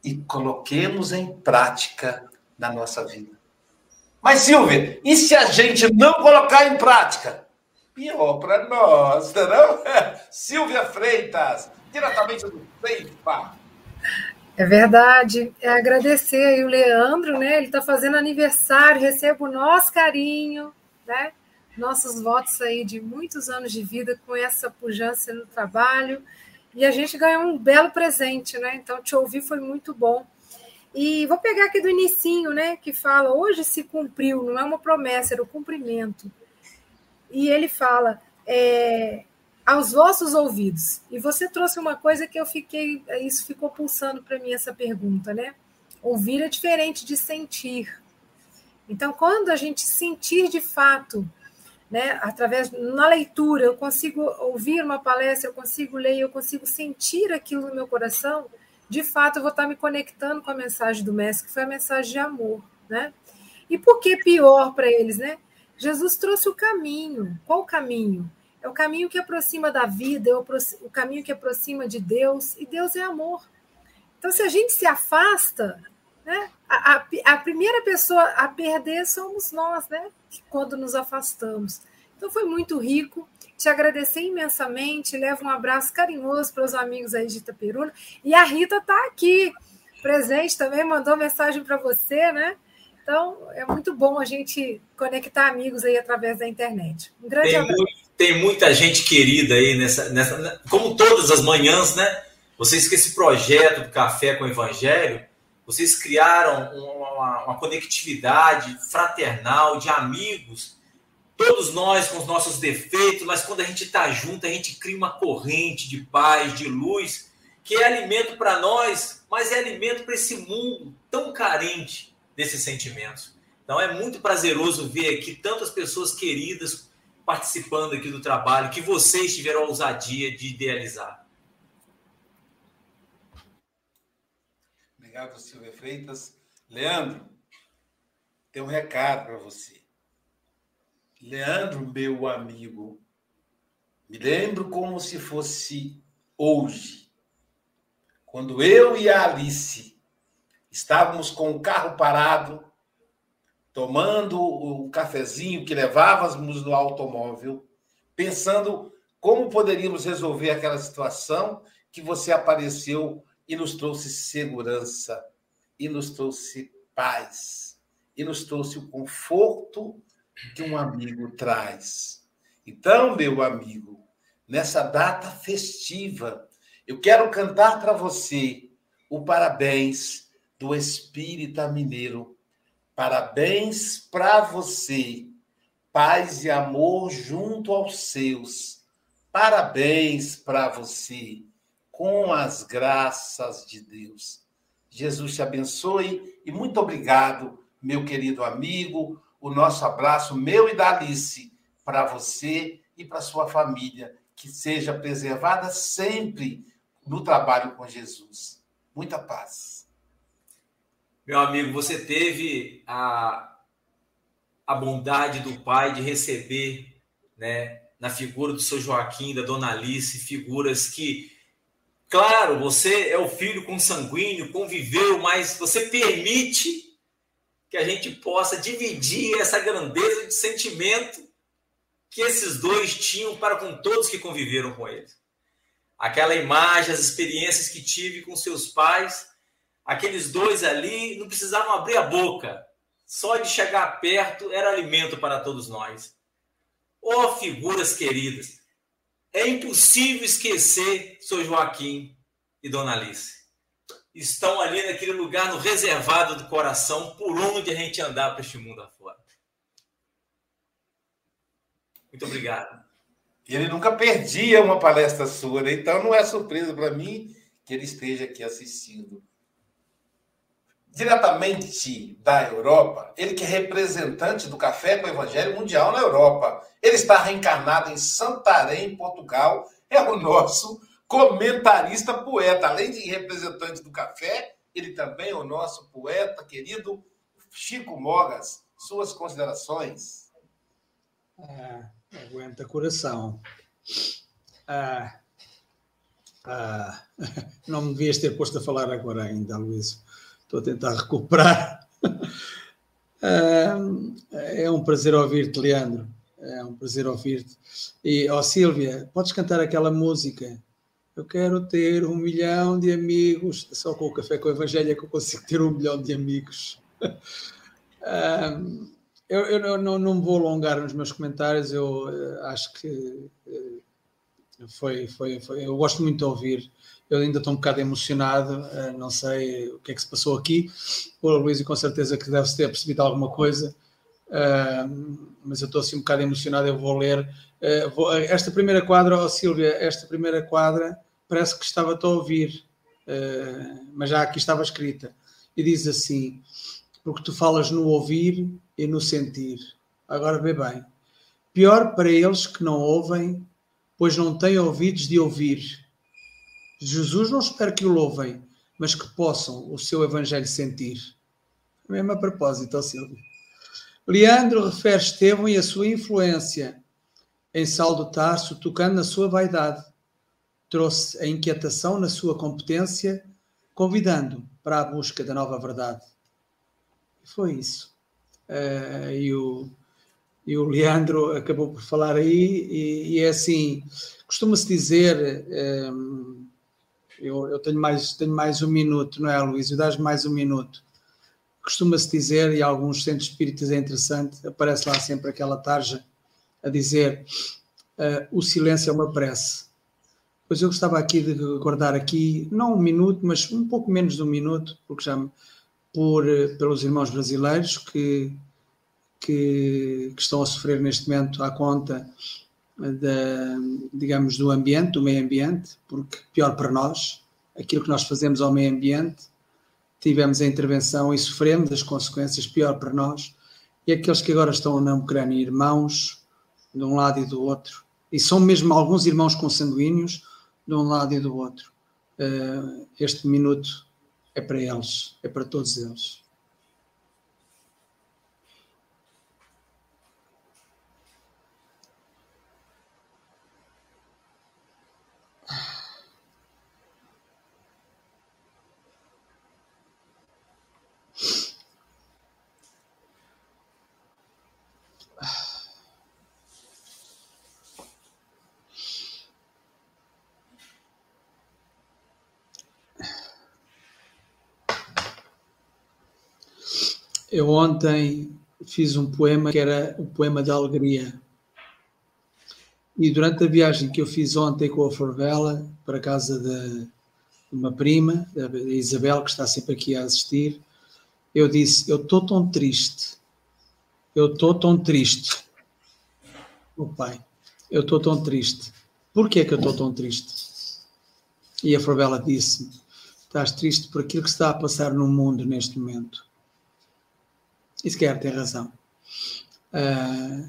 e coloquemos em prática na nossa vida. Mas, Silvia, e se a gente não colocar em prática? pior para nós, não? É Silvia Freitas, diretamente do Feipa. É verdade. É agradecer aí o Leandro, né? Ele está fazendo aniversário, recebo o nosso carinho, né? Nossos votos aí de muitos anos de vida com essa pujança no trabalho. E a gente ganhou um belo presente, né? Então, te ouvir foi muito bom. E vou pegar aqui do inicinho, né? Que fala, hoje se cumpriu, não é uma promessa, era o cumprimento e ele fala é, aos vossos ouvidos. E você trouxe uma coisa que eu fiquei, isso ficou pulsando para mim essa pergunta, né? Ouvir é diferente de sentir. Então, quando a gente sentir de fato, né, através na leitura, eu consigo ouvir uma palestra, eu consigo ler, eu consigo sentir aquilo no meu coração, de fato eu vou estar me conectando com a mensagem do mestre, que foi a mensagem de amor, né? E por que pior para eles, né? Jesus trouxe o caminho. Qual o caminho? É o caminho que aproxima da vida, é o caminho que aproxima de Deus, e Deus é amor. Então, se a gente se afasta, né, a, a, a primeira pessoa a perder somos nós, né? Quando nos afastamos. Então, foi muito rico. Te agradecer imensamente. Levo um abraço carinhoso para os amigos aí de Itaperuna. E a Rita está aqui, presente também, mandou mensagem para você, né? Então, é muito bom a gente conectar amigos aí através da internet. Um grande tem abraço. Muito, tem muita gente querida aí nessa, nessa. Como todas as manhãs, né? Vocês que esse projeto do Café com o Evangelho, vocês criaram uma, uma conectividade fraternal de amigos todos nós com os nossos defeitos, mas quando a gente está junto, a gente cria uma corrente de paz, de luz, que é alimento para nós, mas é alimento para esse mundo tão carente desses sentimentos. Então é muito prazeroso ver aqui tantas pessoas queridas participando aqui do trabalho que vocês tiveram a ousadia de idealizar. Obrigado, Silvia Freitas. Leandro, tem um recado para você. Leandro, meu amigo, me lembro como se fosse hoje, quando eu e a Alice Estávamos com o carro parado, tomando o cafezinho que levávamos no automóvel, pensando como poderíamos resolver aquela situação que você apareceu e nos trouxe segurança, e nos trouxe paz, e nos trouxe o conforto que um amigo traz. Então, meu amigo, nessa data festiva, eu quero cantar para você o parabéns do Espírita Mineiro. Parabéns para você, paz e amor junto aos seus. Parabéns para você, com as graças de Deus. Jesus te abençoe e muito obrigado, meu querido amigo. O nosso abraço, meu e da Alice, para você e para sua família. Que seja preservada sempre no trabalho com Jesus. Muita paz. Meu amigo, você teve a, a bondade do Pai de receber, né, na figura do seu Joaquim, da Dona Alice, figuras que, claro, você é o filho consanguíneo, conviveu, mas você permite que a gente possa dividir essa grandeza de sentimento que esses dois tinham para com todos que conviveram com eles. Aquela imagem, as experiências que tive com seus pais, aqueles dois ali não precisavam abrir a boca. Só de chegar perto era alimento para todos nós. Oh, figuras queridas, é impossível esquecer Sr. Joaquim e Dona Alice. Estão ali naquele lugar no reservado do coração, por onde a gente andar para este mundo afora. Muito obrigado. Ele nunca perdia uma palestra sua, né? então não é surpresa para mim que ele esteja aqui assistindo. Diretamente da Europa, ele que é representante do Café com o Evangelho Mundial na Europa. Ele está reencarnado em Santarém, Portugal. É o nosso comentarista poeta. Além de representante do café, ele também é o nosso poeta querido Chico Mogas. Suas considerações? Ah, aguenta coração. Ah, ah, não me devias ter posto a falar agora ainda, Luís. Estou a tentar recuperar. Ah, é um prazer ouvir-te, Leandro. É um prazer ouvir-te. E, ó Sílvia, podes cantar aquela música? Eu quero ter um milhão de amigos. Só com o Café com o Evangelho é que eu consigo ter um milhão de amigos. um, eu, eu não, não, vou alongar nos meus comentários, eu uh, acho que foi, foi, foi, Eu gosto muito de ouvir. Eu ainda estou um bocado emocionado, uh, não sei o que é que se passou aqui. O Luís, com certeza que deve-se ter percebido alguma coisa, mas eu estou assim um bocado emocionado. Eu vou ler. Vou, esta primeira quadra, oh, Silvia, esta primeira quadra parece que estava a ouvir, mas já aqui estava escrita. E diz assim: porque tu falas no ouvir e no sentir. Agora vê bem. Pior para eles que não ouvem, pois não têm ouvidos de ouvir. Jesus não espera que o louvem, mas que possam o seu evangelho sentir. Mesmo a propósito, ó Silvio. Leandro refere Estevão e a sua influência em Saldo Tarso, tocando na sua vaidade. Trouxe a inquietação na sua competência, convidando para a busca da nova verdade foi isso. Uh, e, o, e o Leandro acabou por falar aí, e, e é assim: costuma-se dizer. Eh, eu, eu, tenho, mais, tenho mais um minuto, não é, Luís? Eu dás mais um minuto. Costuma-se dizer, e alguns centros espíritas é interessante, aparece lá sempre aquela tarja a dizer: uh, o silêncio é uma prece. Pois eu gostava aqui de guardar aqui, não um minuto, mas um pouco menos de um minuto, porque já por, pelos irmãos brasileiros que, que, que, estão a sofrer neste momento à conta digamos, do ambiente, do meio ambiente, porque pior para nós, aquilo que nós fazemos ao meio ambiente, tivemos a intervenção e sofremos as consequências, pior para nós, e aqueles que agora estão na Ucrânia, irmãos, de um lado e do outro, e são mesmo alguns irmãos consanguíneos, de um lado e do outro. Uh, este minuto é para eles, é para todos eles. Eu ontem fiz um poema que era o poema da alegria. E durante a viagem que eu fiz ontem com a Forvela para a casa de uma prima, da Isabel, que está sempre aqui a assistir, eu disse: Eu estou tão triste. Eu estou tão triste. O pai, eu estou tão triste. Por que é que eu estou tão triste? E a Flor disse-me: Estás triste por aquilo que está a passar no mundo neste momento. E se quer, tem razão. Uh,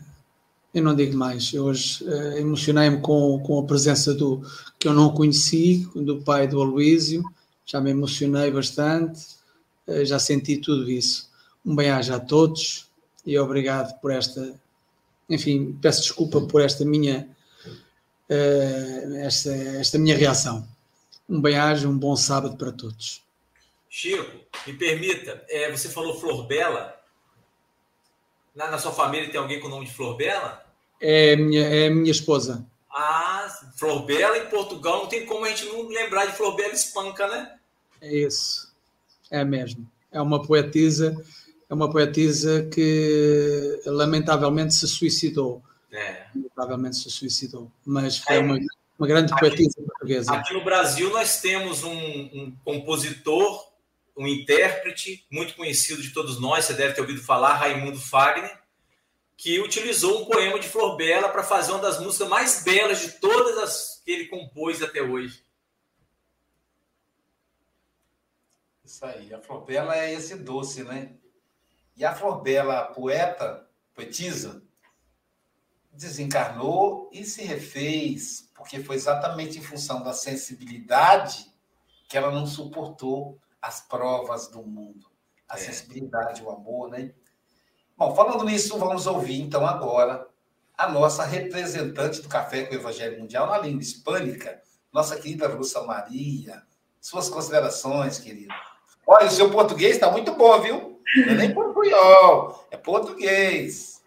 eu não digo mais. Eu hoje uh, emocionei-me com, com a presença do que eu não conheci, do pai do Aloísio. Já me emocionei bastante. Uh, já senti tudo isso. Um bem-aja a todos e obrigado por esta. Enfim, peço desculpa por esta minha, esta, esta minha reação. Um bem-aja, um bom sábado para todos. Chico, me permita, é, você falou Flor Bela. Na, na, sua família tem alguém com o nome de Flor Bela? É minha, é minha esposa. Ah, Flor Bela em Portugal, não tem como a gente não lembrar de Flor Bela Espanca, né? É isso. É mesmo. É uma poetisa, é uma poetisa que lamentavelmente se suicidou. É. Lamentavelmente se suicidou. Mas foi é. uma, uma grande aqui, poetisa portuguesa. Aqui no Brasil nós temos um, um compositor um intérprete muito conhecido de todos nós, você deve ter ouvido falar, Raimundo Fagner, que utilizou um poema de Flor Bela para fazer uma das músicas mais belas de todas as que ele compôs até hoje. Isso aí, a Flor Bela é esse doce, né? E a Flor Bela, poeta, poetisa, desencarnou e se refez, porque foi exatamente em função da sensibilidade que ela não suportou as provas do mundo, a é. sensibilidade, o amor, né? Bom, falando nisso, vamos ouvir então agora a nossa representante do Café com o Evangelho Mundial na língua hispânica, nossa querida Russa Maria. Suas considerações, querida. Olha, o seu português está muito bom, viu? Não é nem portunhol, é português.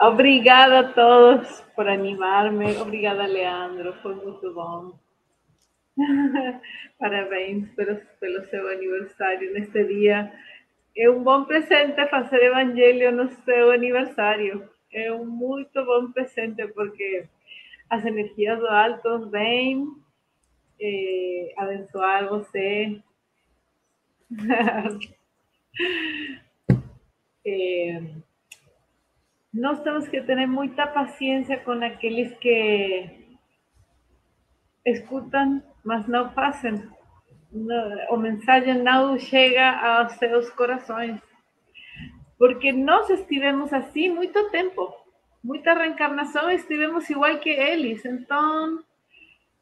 Obrigada a todos por animar-me. Obrigada, Leandro. Foi muito bom. Parabéns pelo, pelo seu aniversário neste dia. É um bom presente fazer evangelho no seu aniversário. É um muito bom presente porque as energias do alto vêm eh, abençoar você. eh, nós temos que ter muita paciência com aqueles que escutam mas não fazem. o mensaje não chega aos seus corações. Porque nós estivemos assim muito tempo. Muita reencarnação estivemos igual que eles. Então,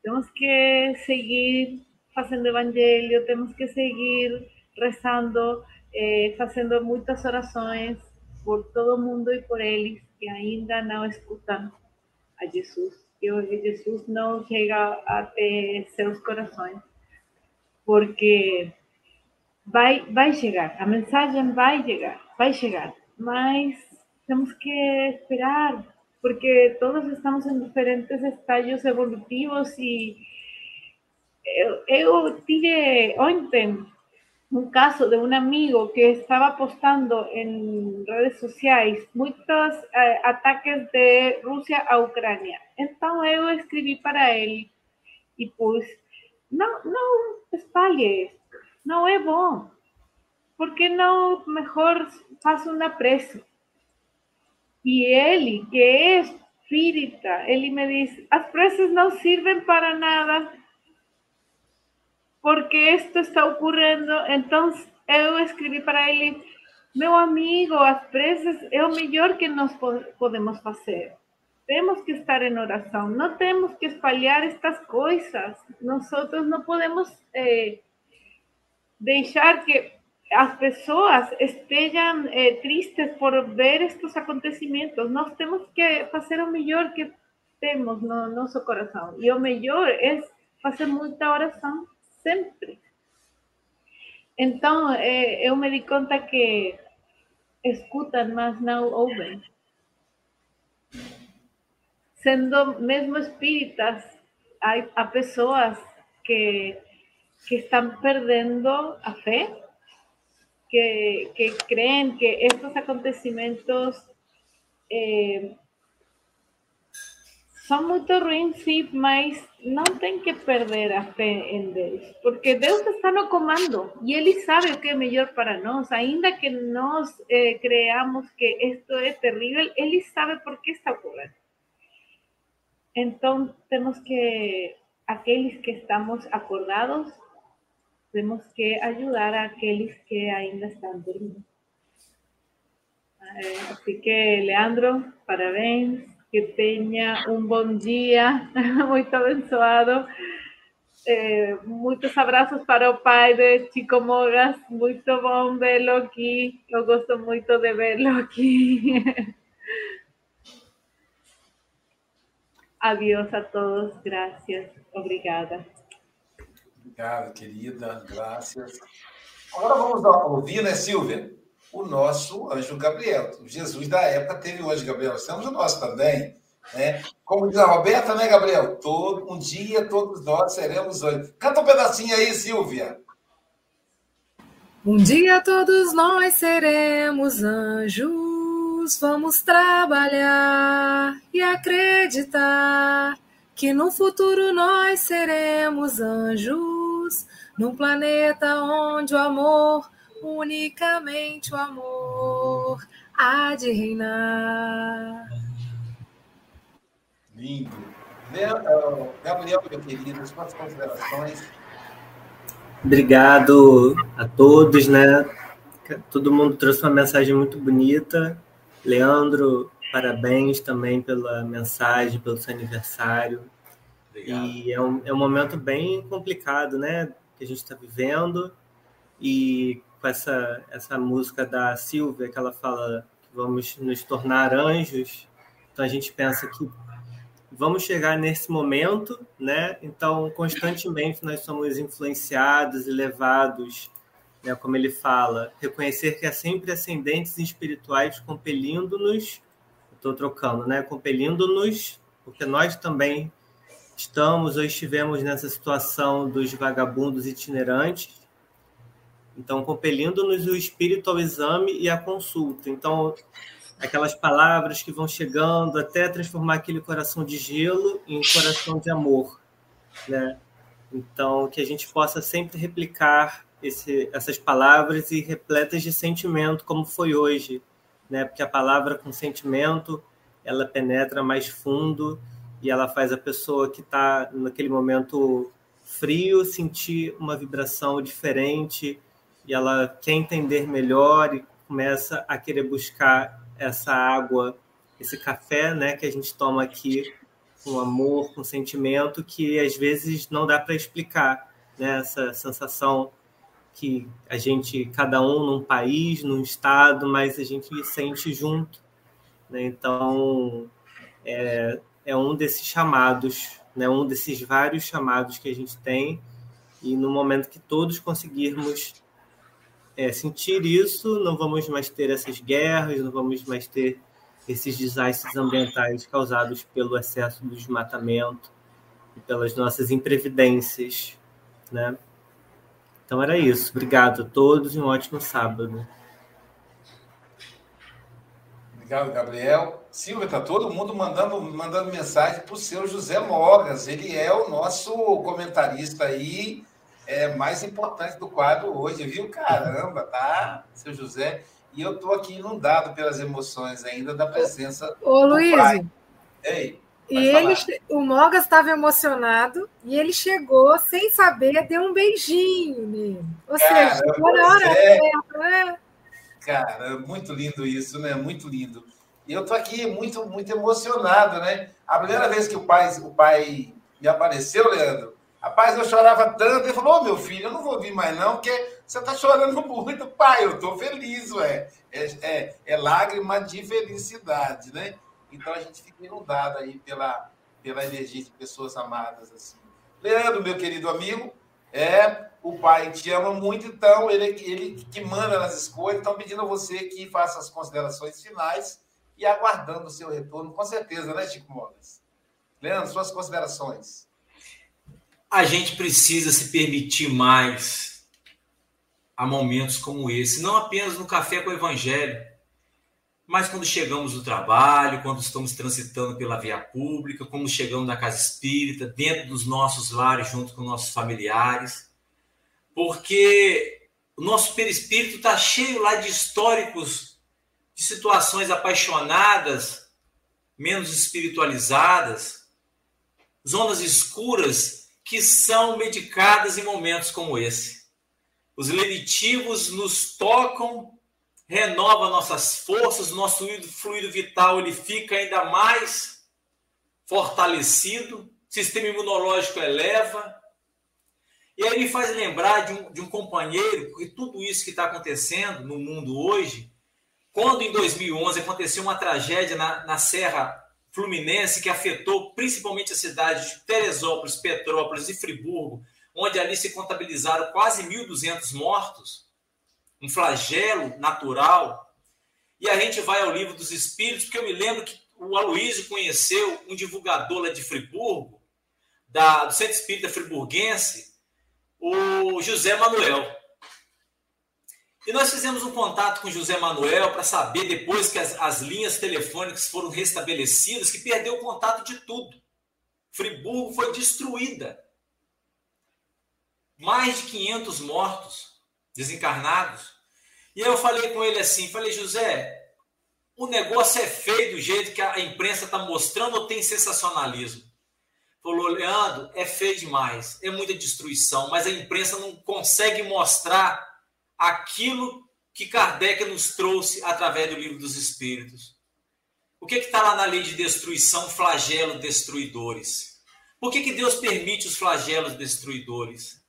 temos que seguir fazendo evangelho, temos que seguir rezando, eh, fazendo muitas orações por todo mundo e por eles que ainda não escutam a Jesus que hoje Jesus não chega até seus corações, porque vai, vai chegar, a mensagem vai chegar, vai chegar, mas temos que esperar, porque todos estamos em diferentes estágios evolutivos e eu, eu tive ontem un caso de un amigo que estaba postando en redes sociales muchos eh, ataques de Rusia a Ucrania. Entonces yo escribí para él y pues, no, no espalhe, no es bom. ¿Por qué no mejor hace una presa? Y él, que es espírita, él me dice, las presas no sirven para nada porque esto está ocurriendo. Entonces, yo escribí para él, meu amigo, as presas é o melhor que nós podemos fazer. Temos que estar em oração, não temos que espalhar estas coisas. Nós não podemos eh, deixar que as pessoas estejam eh, tristes por ver estes acontecimentos. Nós temos que fazer o melhor que temos no nosso coração. E o melhor é fazer muita oração sempre. Então, é, eu me di conta que escutam, mas não ouvem. Sendo mesmo espíritas, há, há pessoas que, que estão perdendo a fé, que, que creem que estes acontecimentos eh, são muito ruins, sim, mas não tem que perder a fé em Deus, porque Deus está no comando e Ele sabe o que é melhor para nós, ainda que nós eh, creamos que isto é terrível, Ele sabe por que está ocorrendo. Então, temos que aqueles que estamos acordados, temos que ajudar aqueles que ainda estão dormindo. Así que, Leandro, parabéns, que tenha um bom dia, muito abençoado. Eh, muitos abraços para o pai de Chico Mogas, muito bom vê-lo aqui, eu gosto de vê-lo. Adiós a todos, graças, obrigada. Obrigado, querida, graças. Agora vamos ouvir, né, Silvia? O nosso anjo Gabriel. Jesus da época teve o anjo Gabriel, nós temos o nosso também. Né? Como diz a Roberta, né, Gabriel? Todo, um dia todos nós seremos anjos. Canta um pedacinho aí, Silvia. Um dia todos nós seremos anjos, vamos trabalhar e acreditar que no futuro nós seremos anjos, num planeta onde o amor, unicamente o amor, há de reinar. Lindo. Eh, Gabriel, meu querido, suas considerações. Obrigado a todos, né? Todo mundo trouxe uma mensagem muito bonita. Leandro, parabéns também pela mensagem, pelo seu aniversário. Obrigado. E é um, é um momento bem complicado, né? Que a gente está vivendo. E com essa, essa música da Silvia, que ela fala que vamos nos tornar anjos. Então a gente pensa que vamos chegar nesse momento, né? Então, constantemente nós somos influenciados e levados, né, como ele fala, reconhecer que há sempre ascendentes espirituais compelindo-nos, estou trocando, né? Compelindo-nos, porque nós também estamos ou estivemos nessa situação dos vagabundos itinerantes. Então, compelindo-nos o espírito ao exame e à consulta. Então, aquelas palavras que vão chegando até transformar aquele coração de gelo em coração de amor, né? Então, que a gente possa sempre replicar esse, essas palavras e repletas de sentimento, como foi hoje, né? Porque a palavra com sentimento, ela penetra mais fundo e ela faz a pessoa que está naquele momento frio sentir uma vibração diferente e ela quer entender melhor e começa a querer buscar essa água, esse café, né, que a gente toma aqui com amor, com sentimento, que às vezes não dá para explicar, né, essa sensação que a gente, cada um num país, num estado, mas a gente sente junto, né? Então, é, é um desses chamados, né, um desses vários chamados que a gente tem, e no momento que todos conseguirmos é, sentir isso, não vamos mais ter essas guerras, não vamos mais ter esses desastres ambientais causados pelo excesso do desmatamento e pelas nossas imprevidências, né? Então era isso. Obrigado a todos e um ótimo sábado. Obrigado, Gabriel. Silvia, tá todo mundo mandando, mandando mensagem para o seu José Mogas. Ele é o nosso comentarista aí é, mais importante do quadro hoje, viu? Caramba, tá, seu José? E eu estou aqui inundado pelas emoções ainda da presença Ô, do Luiz, pai. Ei, e ele, o Mogas estava emocionado e ele chegou sem saber, deu um beijinho nele. Ou Caramba, seja, chegou na hora é. certa, né? Cara, muito lindo isso, né? Muito lindo. E eu tô aqui muito, muito emocionado, né? A primeira vez que o pai, o pai me apareceu, Leandro, Rapaz, eu chorava tanto. Ele falou: oh, meu filho, eu não vou vir mais, não, porque você está chorando muito. Pai, eu estou feliz, ué. É, é, é, lágrima de felicidade, né? Então a gente fica inundado aí pela, pela energia de pessoas amadas, assim. Leandro, meu querido amigo, é o pai te ama muito, então ele, ele que manda nas escolhas. Então, pedindo a você que faça as considerações finais e aguardando o seu retorno, com certeza, né, Chico Mogas? Leandro, suas considerações a gente precisa se permitir mais a momentos como esse, não apenas no café com o evangelho, mas quando chegamos no trabalho, quando estamos transitando pela via pública, quando chegamos na casa espírita, dentro dos nossos lares, junto com nossos familiares, porque o nosso perispírito está cheio lá de históricos, de situações apaixonadas, menos espiritualizadas, zonas escuras que são medicadas em momentos como esse. Os lenitivos nos tocam, renova nossas forças, nosso fluido vital ele fica ainda mais fortalecido, sistema imunológico eleva. E aí me faz lembrar de um, de um companheiro, porque tudo isso que está acontecendo no mundo hoje, quando em 2011 aconteceu uma tragédia na, na Serra Fluminense que afetou principalmente as cidades de Teresópolis, Petrópolis e Friburgo, onde ali se contabilizaram quase 1.200 mortos, um flagelo natural. E a gente vai ao livro dos Espíritos, porque eu me lembro que o Aloysio conheceu um divulgador lá de Friburgo, da, do Centro Espírita Friburguense, o José Manuel. E nós fizemos um contato com José Manuel para saber, depois que as, as, linhas telefônicas foram restabelecidas, que perdeu o contato de tudo. Friburgo foi destruída. Mais de 500 mortos, desencarnados. E aí eu falei com ele assim, falei, José, o negócio é feio do jeito que a imprensa está mostrando ou tem sensacionalismo? Falou, Leandro, é feio demais, é muita destruição, mas a imprensa não consegue mostrar aquilo que Kardec nos trouxe através do livro dos Espíritos. O que está lá na lei de destruição, flagelo destruidores? Por que, que Deus permite os flagelos destruidores?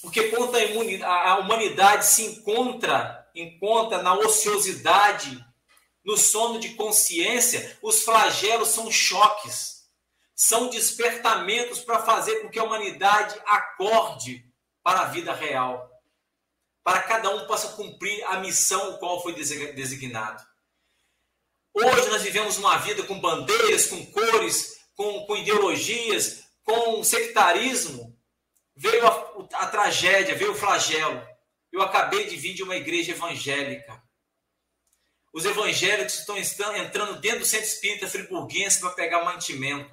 Porque quando a, humanidade se encontra, encontra na ociosidade, no sono de consciência, os flagelos são choques, são despertamentos para fazer com que a humanidade acorde para a vida real para cada um possa cumprir a missão qual foi designado. Hoje nós vivemos uma vida com bandeiras, com cores, com, com ideologias, com sectarismo. Veio a, a tragédia, veio o flagelo. Eu acabei de vir de uma igreja evangélica. Os evangélicos estão entrando dentro do centro espírita friburguense para pegar mantimento.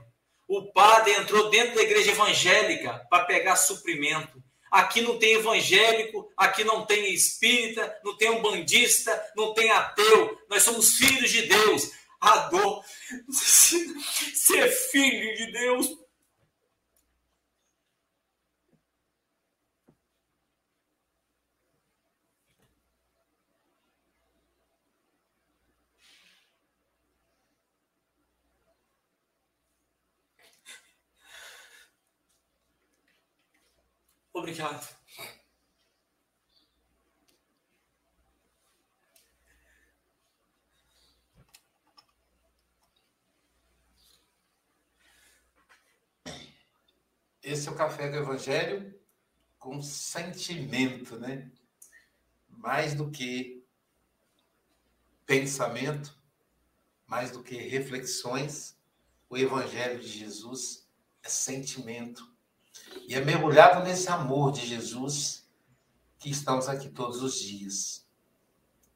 O padre entrou dentro da igreja evangélica para pegar suprimento. Aqui não tem evangélico, aqui não tem espírita, não tem um bandista, não tem ateu. Nós somos filhos de Deus. A dor, ser filho de Deus. Obrigado. Esse é o café do Evangelho com sentimento, né? Mais do que pensamento, mais do que reflexões, o Evangelho de Jesus é sentimento e é mergulhado nesse amor de Jesus que estamos aqui todos os dias.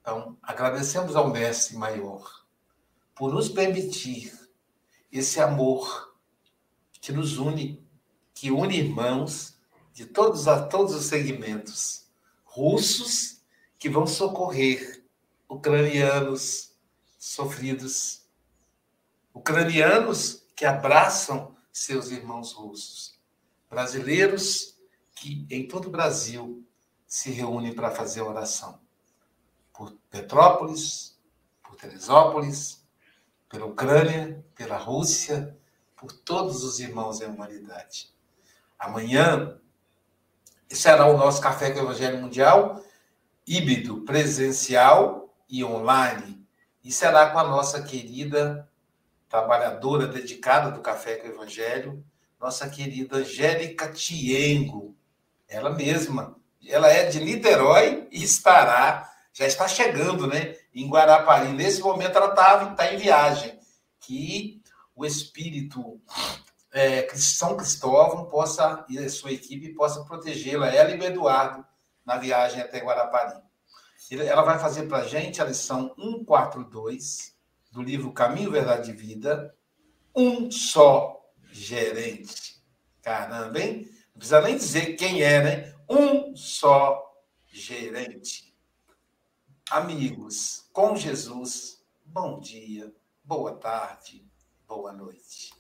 Então, agradecemos ao Mestre Maior por nos permitir esse amor que nos une, que une irmãos de todos, a todos os segmentos, russos que vão socorrer ucranianos sofridos, ucranianos que abraçam seus irmãos russos brasileiros que em todo o Brasil se reúnem para fazer oração. Por Petrópolis, por Teresópolis, pela Ucrânia, pela Rússia, por todos os irmãos da humanidade. Amanhã será o nosso Café com o Evangelho Mundial, híbrido, presencial e online. E será com a nossa querida trabalhadora dedicada do Café com o Evangelho, nossa querida Angélica Tiengo, ela mesma. Ela é de Niterói e estará, já está chegando, né, em Guarapari. Nesse momento ela está tá em viagem. Que o espírito é, São Cristóvão possa, e a sua equipe possa protegê-la, ela e o Eduardo, na viagem até Guarapari. Ela vai fazer para a gente a lição 142 do livro Caminho, Verdade e Vida, um só gerente. Caramba, hein? Não precisa nem dizer quem é, né? Um só gerente. Amigos, com Jesus, bom dia, boa tarde, boa noite.